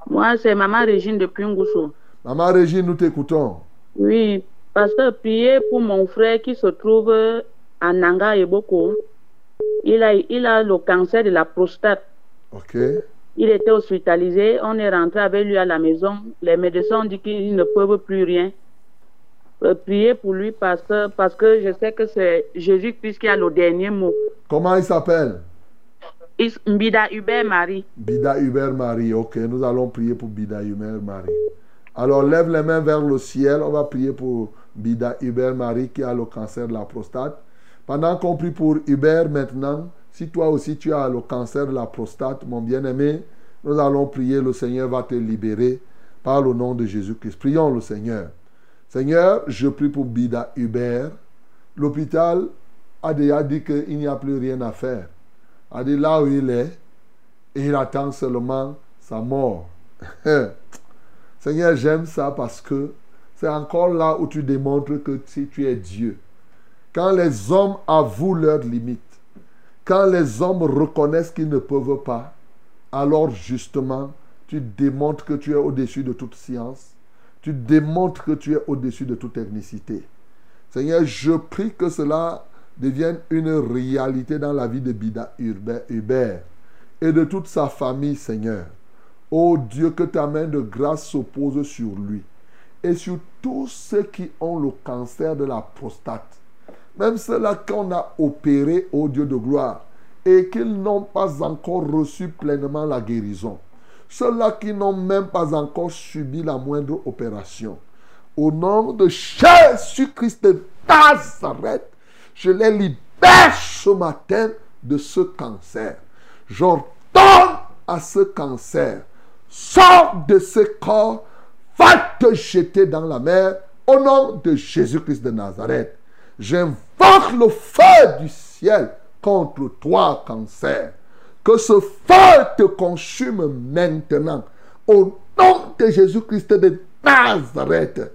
Moi, c'est Maman Régine de Pungousso. Maman Régine, nous t'écoutons. Oui, pasteur, priez pour mon frère qui se trouve à Nanga et Boko. Il a, il a le cancer de la prostate. OK. Il était hospitalisé. On est rentré avec lui à la maison. Les médecins ont dit qu'ils ne peuvent plus rien. Euh, priez pour lui, pasteur, parce que je sais que c'est Jésus-Christ qui a le dernier mot. Comment il s'appelle? Mbida Hubert Marie. Bida Hubert Marie. Ok, nous allons prier pour Bida Hubert Marie. Alors lève les mains vers le ciel. On va prier pour Bida Hubert Marie qui a le cancer de la prostate. Pendant qu'on prie pour Hubert maintenant, si toi aussi tu as le cancer de la prostate, mon bien-aimé, nous allons prier. Le Seigneur va te libérer par le nom de Jésus-Christ. Prions le Seigneur. Seigneur, je prie pour Bida Hubert. L'hôpital a déjà dit qu'il n'y a plus rien à faire. A dit là où il est, et il attend seulement sa mort. Seigneur, j'aime ça parce que c'est encore là où tu démontres que si tu es Dieu. Quand les hommes avouent leurs limites, quand les hommes reconnaissent qu'ils ne peuvent pas, alors justement, tu démontres que tu es au-dessus de toute science. Tu démontres que tu es au-dessus de toute ethnicité. Seigneur, je prie que cela devienne une réalité dans la vie de Bida Hubert- et de toute sa famille, Seigneur. Oh Dieu, que ta main de grâce se pose sur lui et sur tous ceux qui ont le cancer de la prostate. Même ceux-là qu'on a opérés, ô Dieu de gloire, et qu'ils n'ont pas encore reçu pleinement la guérison. Ceux-là qui n'ont même pas encore subi la moindre opération. Au nom de Jésus-Christ de Nazareth, je les libère ce matin de ce cancer. J'ordonne à ce cancer, sors de ce corps, va te jeter dans la mer au nom de Jésus-Christ de Nazareth. J'invoque le feu du ciel contre toi, cancer. Que ce feu te consume maintenant au nom de Jésus-Christ de Nazareth.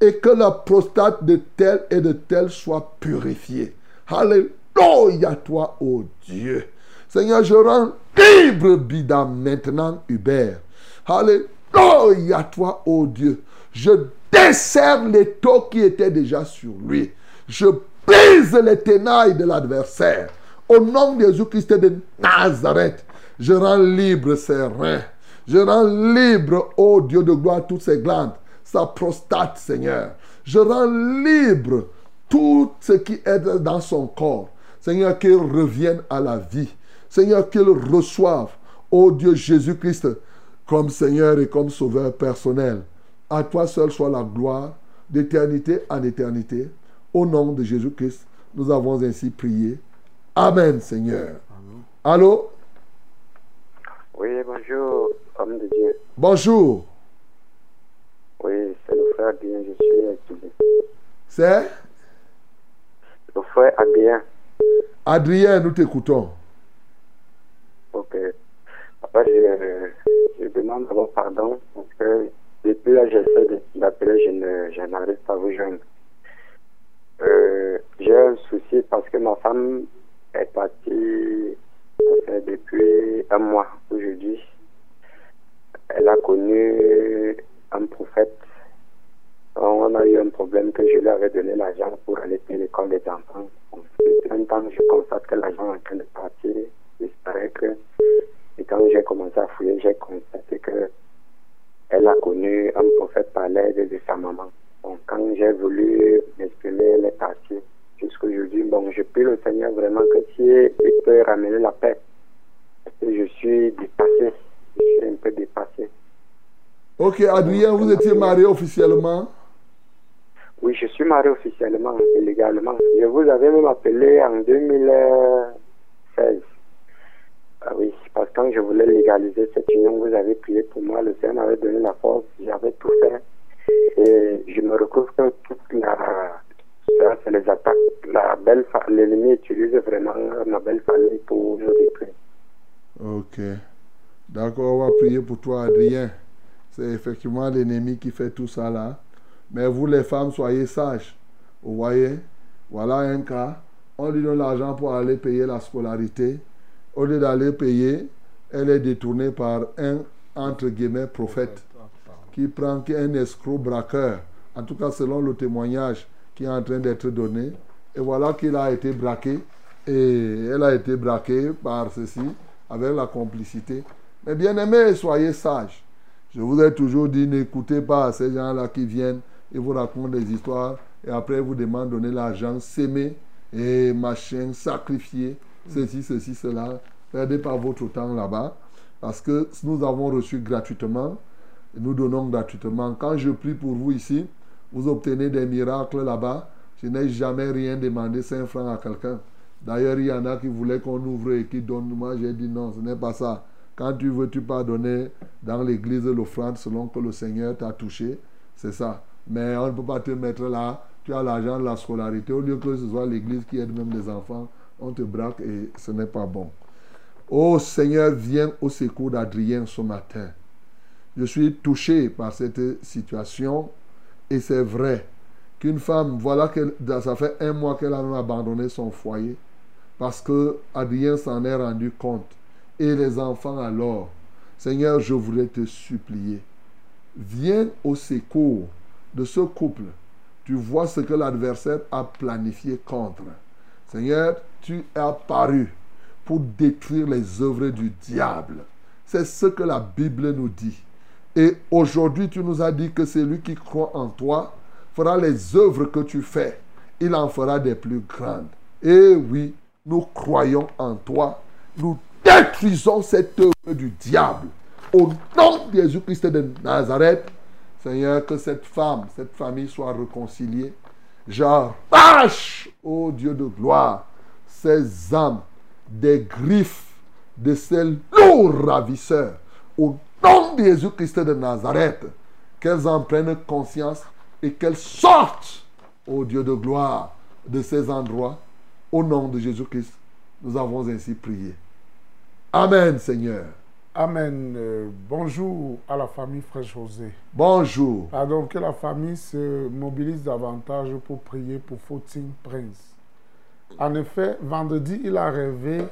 Et que la prostate de tel et de tel soit purifiée. Alléluia toi, ô Dieu. Seigneur, je rends libre Bida maintenant, Hubert. Alléluia toi, ô Dieu. Je desserre les taux qui étaient déjà sur lui. Je brise les tenailles de l'adversaire. Au nom de Jésus-Christ de Nazareth, je rends libre ses reins. Je rends libre, ô Dieu de gloire, toutes ses glandes, sa prostate, Seigneur. Je rends libre tout ce qui est dans son corps. Seigneur, qu'il revienne à la vie. Seigneur, qu'il reçoive, ô Dieu Jésus-Christ, comme Seigneur et comme Sauveur personnel. À toi seul soit la gloire, d'éternité en éternité. Au nom de Jésus-Christ, nous avons ainsi prié. Amen, Seigneur. Allô? Oui, bonjour, homme de Dieu. Bonjour. Oui, c'est le frère Adrien, je suis. C'est? Le frère Adrien, Adrien, nous t'écoutons. ok. Après, je, je demande d'abord pardon parce que depuis là, j'essaie d'appeler, je ne- je n'arrive pas à vous joindre. Euh, J'ai un souci parce que ma femme est partie depuis un mois aujourd'hui. Elle a connu un prophète. On a eu un problème que je lui avais donné l'argent Adrien, vous étiez marié officiellement? Oui, je suis marié officiellement et légalement. Je vous avais même appelé en 2016. Ah oui, parce que quand je voulais légaliser cette union, vous avez prié pour moi, le Seigneur m'avait donné la force, j'avais tout fait. Et je me retrouve que toute la. Ça, c'est les attaques. La. L'ennemi utilise vraiment ma belle famille pour nous détruire. Ok. D'accord, on va prier pour toi, Adrien. Effectivement l'ennemi qui fait tout ça là. Mais vous, les femmes, soyez sages. Vous voyez? Voilà un cas. On lui donne l'argent pour aller payer la scolarité. Au lieu d'aller payer, elle est détournée par un, entre guillemets, prophète qui prend un escroc braqueur. En tout cas, selon le témoignage qui est en train d'être donné. Et voilà qu'il a été braqué. Et elle a été braquée par ceci, avec la complicité. Mais bien aimés, soyez sages. Je vous ai toujours dit, n'écoutez pas ces gens-là qui viennent et vous racontent des histoires et après vous demandent de donner l'argent, s'aimer et machin, sacrifier, ceci, ceci, cela. Perdez pas votre temps là-bas parce que nous avons reçu gratuitement, nous donnons gratuitement. Quand je prie pour vous ici, vous obtenez des miracles là-bas. Je n'ai jamais rien demandé 5 francs à quelqu'un. D'ailleurs, il y en a qui voulaient qu'on ouvre et qui donnent. Moi, j'ai dit non, ce n'est pas ça. Quand tu veux, tu peux donner dans l'église l'offrande selon que le Seigneur t'a touché. C'est ça. Mais on ne peut pas te mettre là. Tu as l'argent la scolarité. Au lieu que ce soit l'église qui aide même les enfants, on te braque et ce n'est pas bon. Oh Seigneur, viens au secours d'Adrien ce matin. Je suis touché par cette situation et c'est vrai qu'une femme, voilà que ça fait un mois qu'elle a abandonné son foyer parce que Adrien s'en est rendu compte. Et les enfants alors, Seigneur, je voulais te supplier, viens au secours de ce couple. Tu vois ce que l'adversaire a planifié contre. Seigneur, tu es apparu pour détruire les œuvres du diable. C'est ce que la Bible nous dit. Et aujourd'hui, tu nous as dit que celui qui croit en toi fera les œuvres que tu fais. Il en fera des plus grandes. Et oui, nous croyons en toi. Nous détruisons cette œuvre du diable. Au nom de Jésus-Christ de Nazareth, Seigneur, que cette femme, cette famille soit réconciliée. J'arrache, ô Dieu de gloire, ces âmes des griffes de ces lourds ravisseurs. Au nom de Jésus-Christ de Nazareth, qu'elles en prennent conscience et qu'elles sortent, ô Dieu de gloire, de ces endroits. Au nom de Jésus-Christ, nous avons ainsi prié. Amen, Seigneur. Amen. Euh, bonjour à la famille Frère José. Bonjour. Pardon, que la famille se mobilise davantage pour prier pour Fautine Prince. En effet, vendredi, il a rêvé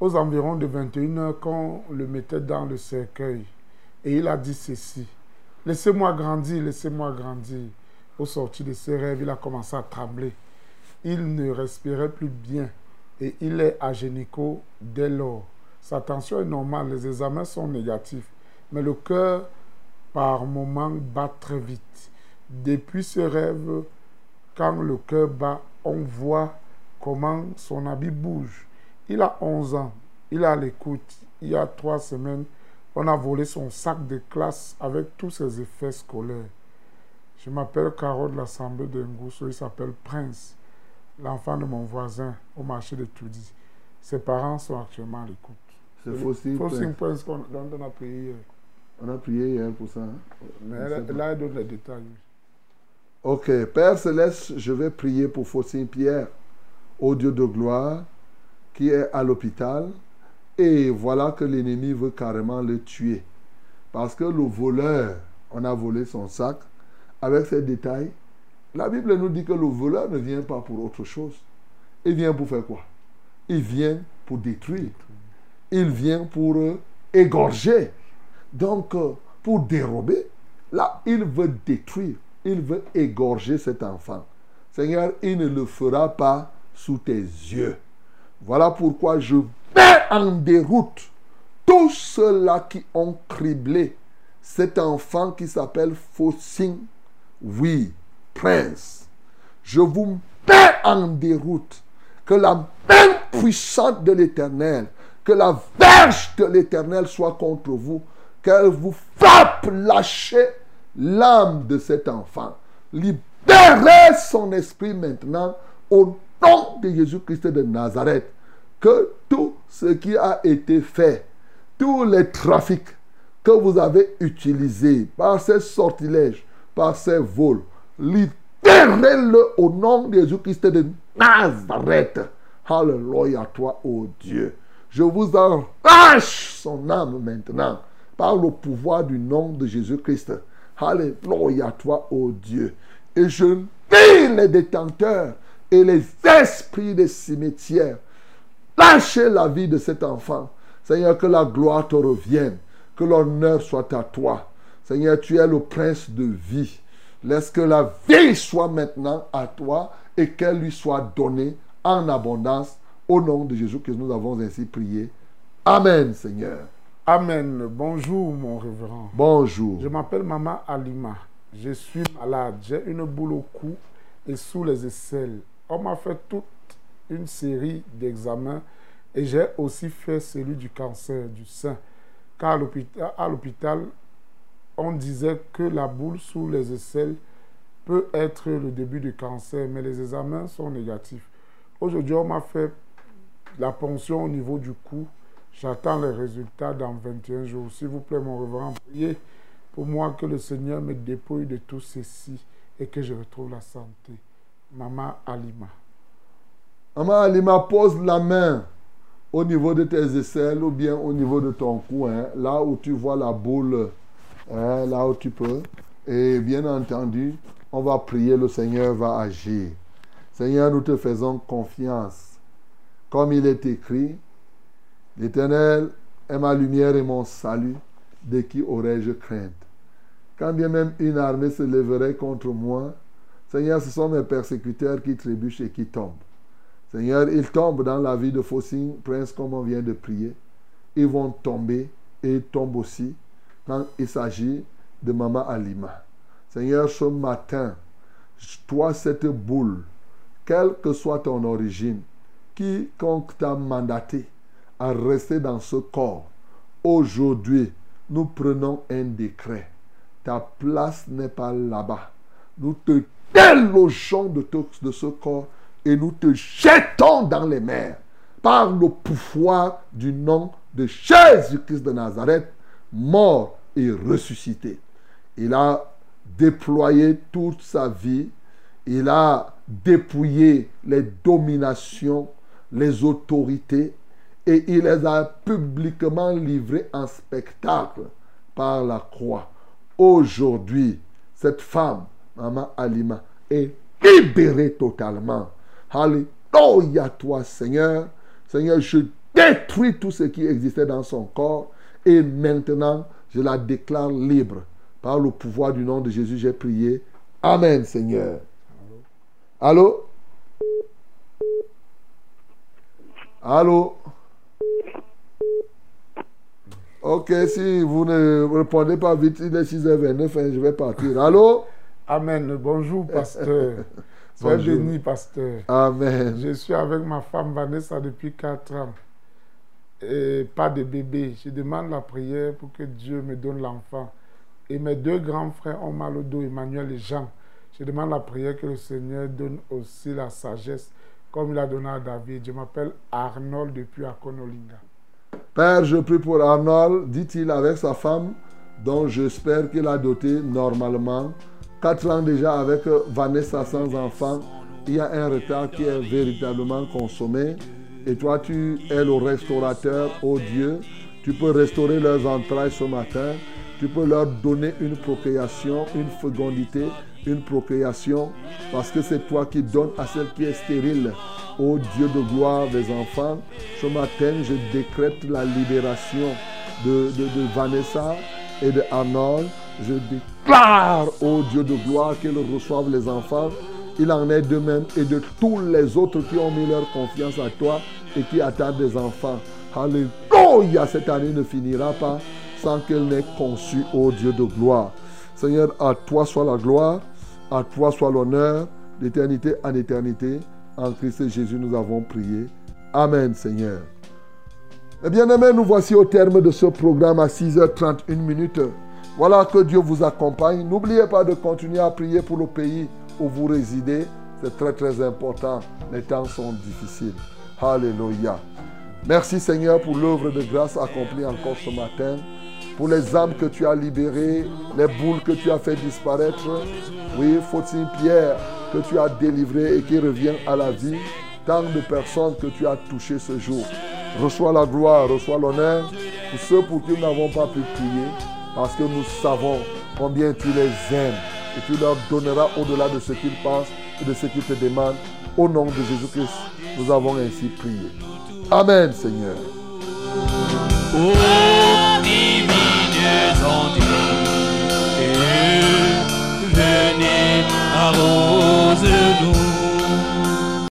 aux environs de 21h quand on le mettait dans le cercueil. Et il a dit ceci. Laissez-moi grandir, laissez-moi grandir. Au sortir de ses rêves, il a commencé à trembler. Il ne respirait plus bien et il est à génico dès lors. Sa tension est normale, les examens sont négatifs, mais le cœur, par moments, bat très vite. Depuis ce rêve, quand le cœur bat, on voit comment son habit bouge. Il a 11 ans, il à l'écoute. Il y a trois semaines, on a volé son sac de classe avec tous ses effets scolaires. Je m'appelle Carole de l'Assemblée de Ngousso, il s'appelle Prince, l'enfant de mon voisin au marché de Toudi. Ses parents sont actuellement à l'écoute. C'est Prince. Prince dont on a prié hier. On a prié hier pour ça. hein? Mais elle- là, elle donne les détails. Ok, Père Céleste, je vais prier pour Faustine Pierre, au Dieu de gloire, qui est à l'hôpital. Et voilà que l'ennemi veut carrément le tuer. Parce que le voleur, on a volé son sac. Avec ces détails, la Bible nous dit que le voleur ne vient pas pour autre chose. Il vient pour faire quoi? Il vient pour détruire. Il vient pour euh, égorger. Donc, euh, pour dérober, là, il veut détruire. Il veut égorger cet enfant. Seigneur, il ne le fera pas sous tes yeux. Voilà pourquoi je mets en déroute tous ceux-là qui ont criblé cet enfant qui s'appelle Faucine, oui, prince. Je vous mets en déroute que la main puissante de l'Éternel, que la verge de l'Éternel soit contre vous, qu'elle vous frappe lâcher l'âme de cet enfant. Libérez son esprit maintenant au nom de Jésus-Christ de Nazareth. Que tout ce qui a été fait, tous les trafics que vous avez utilisés par ces sortilèges, par ces vols, libérez-le au nom de Jésus-Christ de Nazareth. Alléluia toi, ô Dieu. Je vous arrache son âme maintenant par le pouvoir du nom de Jésus-Christ. Alléluia, toi, ô Dieu. Et je lis les détenteurs et les esprits des cimetières. Lâchez la vie de cet enfant. Seigneur, que la gloire te revienne, que l'honneur soit à toi. Seigneur, tu es le prince de vie. Laisse que la vie soit maintenant à toi et qu'elle lui soit donnée en abondance. Au nom de Jésus que nous avons ainsi prié. Amen, Seigneur. Amen. Bonjour, mon révérend. Bonjour. Je m'appelle Maman Alima. Je suis malade. J'ai une boule au cou et sous les aisselles. On m'a fait toute une série d'examens et j'ai aussi fait celui du cancer du sein. Car à l'hôpital- à l'hôpital, on disait que la boule sous les aisselles peut être le début du cancer, mais les examens sont négatifs. Aujourd'hui, on m'a fait la ponction au niveau du cou. J'attends les résultats dans 21 jours. S'il vous plaît, mon révérend, priez pour moi que le Seigneur me dépouille de tout ceci et que je retrouve la santé. Maman Alima. Maman Alima, pose la main au niveau de tes aisselles ou bien au niveau de ton cou, hein, là où tu vois la boule, hein, là où tu peux. Et bien entendu, on va prier, le Seigneur va agir. Seigneur, nous te faisons confiance. Comme il est écrit, l'Éternel est ma lumière et mon salut, de qui aurais-je crainte? Quand bien même une armée se lèverait contre moi, Seigneur, ce sont mes persécuteurs qui trébuchent et qui tombent. Seigneur, ils tombent dans la vie de Faucine, Prince, comme on vient de prier. Ils vont tomber et ils tombent aussi quand il s'agit de Maman Alima. Seigneur, ce matin, toi, cette boule, quelle que soit ton origine, quiconque t'a mandaté à rester dans ce corps, aujourd'hui, nous prenons un décret. Ta place n'est pas là-bas. Nous te délogeons de, de ce corps et nous te jetons dans les mers par le pouvoir du nom de Jésus-Christ de Nazareth, mort et ressuscité. Il a déployé toute sa vie, il a dépouillé les dominations, les autorités, et il les a publiquement livrées en spectacle par la croix. Aujourd'hui, cette femme, Maman Alima, est libérée totalement. Alléluia toi, Seigneur. Seigneur, je détruis tout ce qui existait dans son corps et maintenant, je la déclare libre. Par le pouvoir du nom de Jésus, j'ai prié. Amen, Seigneur. Allô? Allô? Ok, si vous ne répondez pas vite, il est 6h29, hein, je vais partir. Allô? Amen. Bonjour, pasteur. Bonjour. béni, pasteur. Amen. Je suis avec ma femme Vanessa depuis 4 ans. Et pas de bébé. Je demande la prière pour que Dieu me donne l'enfant. Et mes deux grands frères ont mal au dos, Emmanuel et Jean. Je demande la prière que le Seigneur donne aussi la sagesse, comme il a donné à David. Je m'appelle Arnold depuis Akonolinga. Père, je prie pour Arnold, dit-il avec sa femme, dont j'espère qu'il a doté normalement. Quatre ans déjà avec euh, Vanessa sans enfant, il y a un retard qui est véritablement consommé. Et toi, tu es le restaurateur, ô Dieu. Tu peux restaurer leurs entrailles ce matin. Tu peux leur donner une procréation, une fécondité, une procréation, parce que c'est toi qui donnes à celle qui est stérile, ô Dieu de gloire des enfants. Ce matin, je décrète la libération de, Vanessa et de Arnold. Je déclare, ô Dieu de gloire, qu'ils reçoivent les enfants. Il en est de même et de tous les autres qui ont mis leur confiance à toi et qui attendent des enfants. Alléluia, cette année ne finira pas sans qu'elle n'ait conçu, ô Dieu de gloire. Seigneur, à toi soit la gloire, à toi soit l'honneur, d'éternité en éternité. En Christ Jésus, nous avons prié. Amen, Seigneur. Eh bien aimés, nous voici au terme de ce programme à 6h31 minutes. Voilà que Dieu vous accompagne. N'oubliez pas de continuer à prier pour le pays où vous résidez. C'est très très important. Les temps sont difficiles. Alléluia. Merci Seigneur pour l'œuvre de grâce accomplie encore ce matin. Pour les âmes que tu as libérées, les boules que tu as fait disparaître. Oui, Fautine Pierre que tu as délivré et qui revient à la vie? Tant de personnes que tu as touchées ce jour. Reçois la gloire, reçois l'honneur Pour ceux pour qui nous n'avons pas pu prier, parce que nous savons combien tu les aimes et tu leur donneras au-delà de ce qu'ils pensent et de ce qu'ils te demandent. Au nom de Jésus-Christ, nous avons ainsi prié. Amen, Seigneur. Ondes, venez arrose-nous.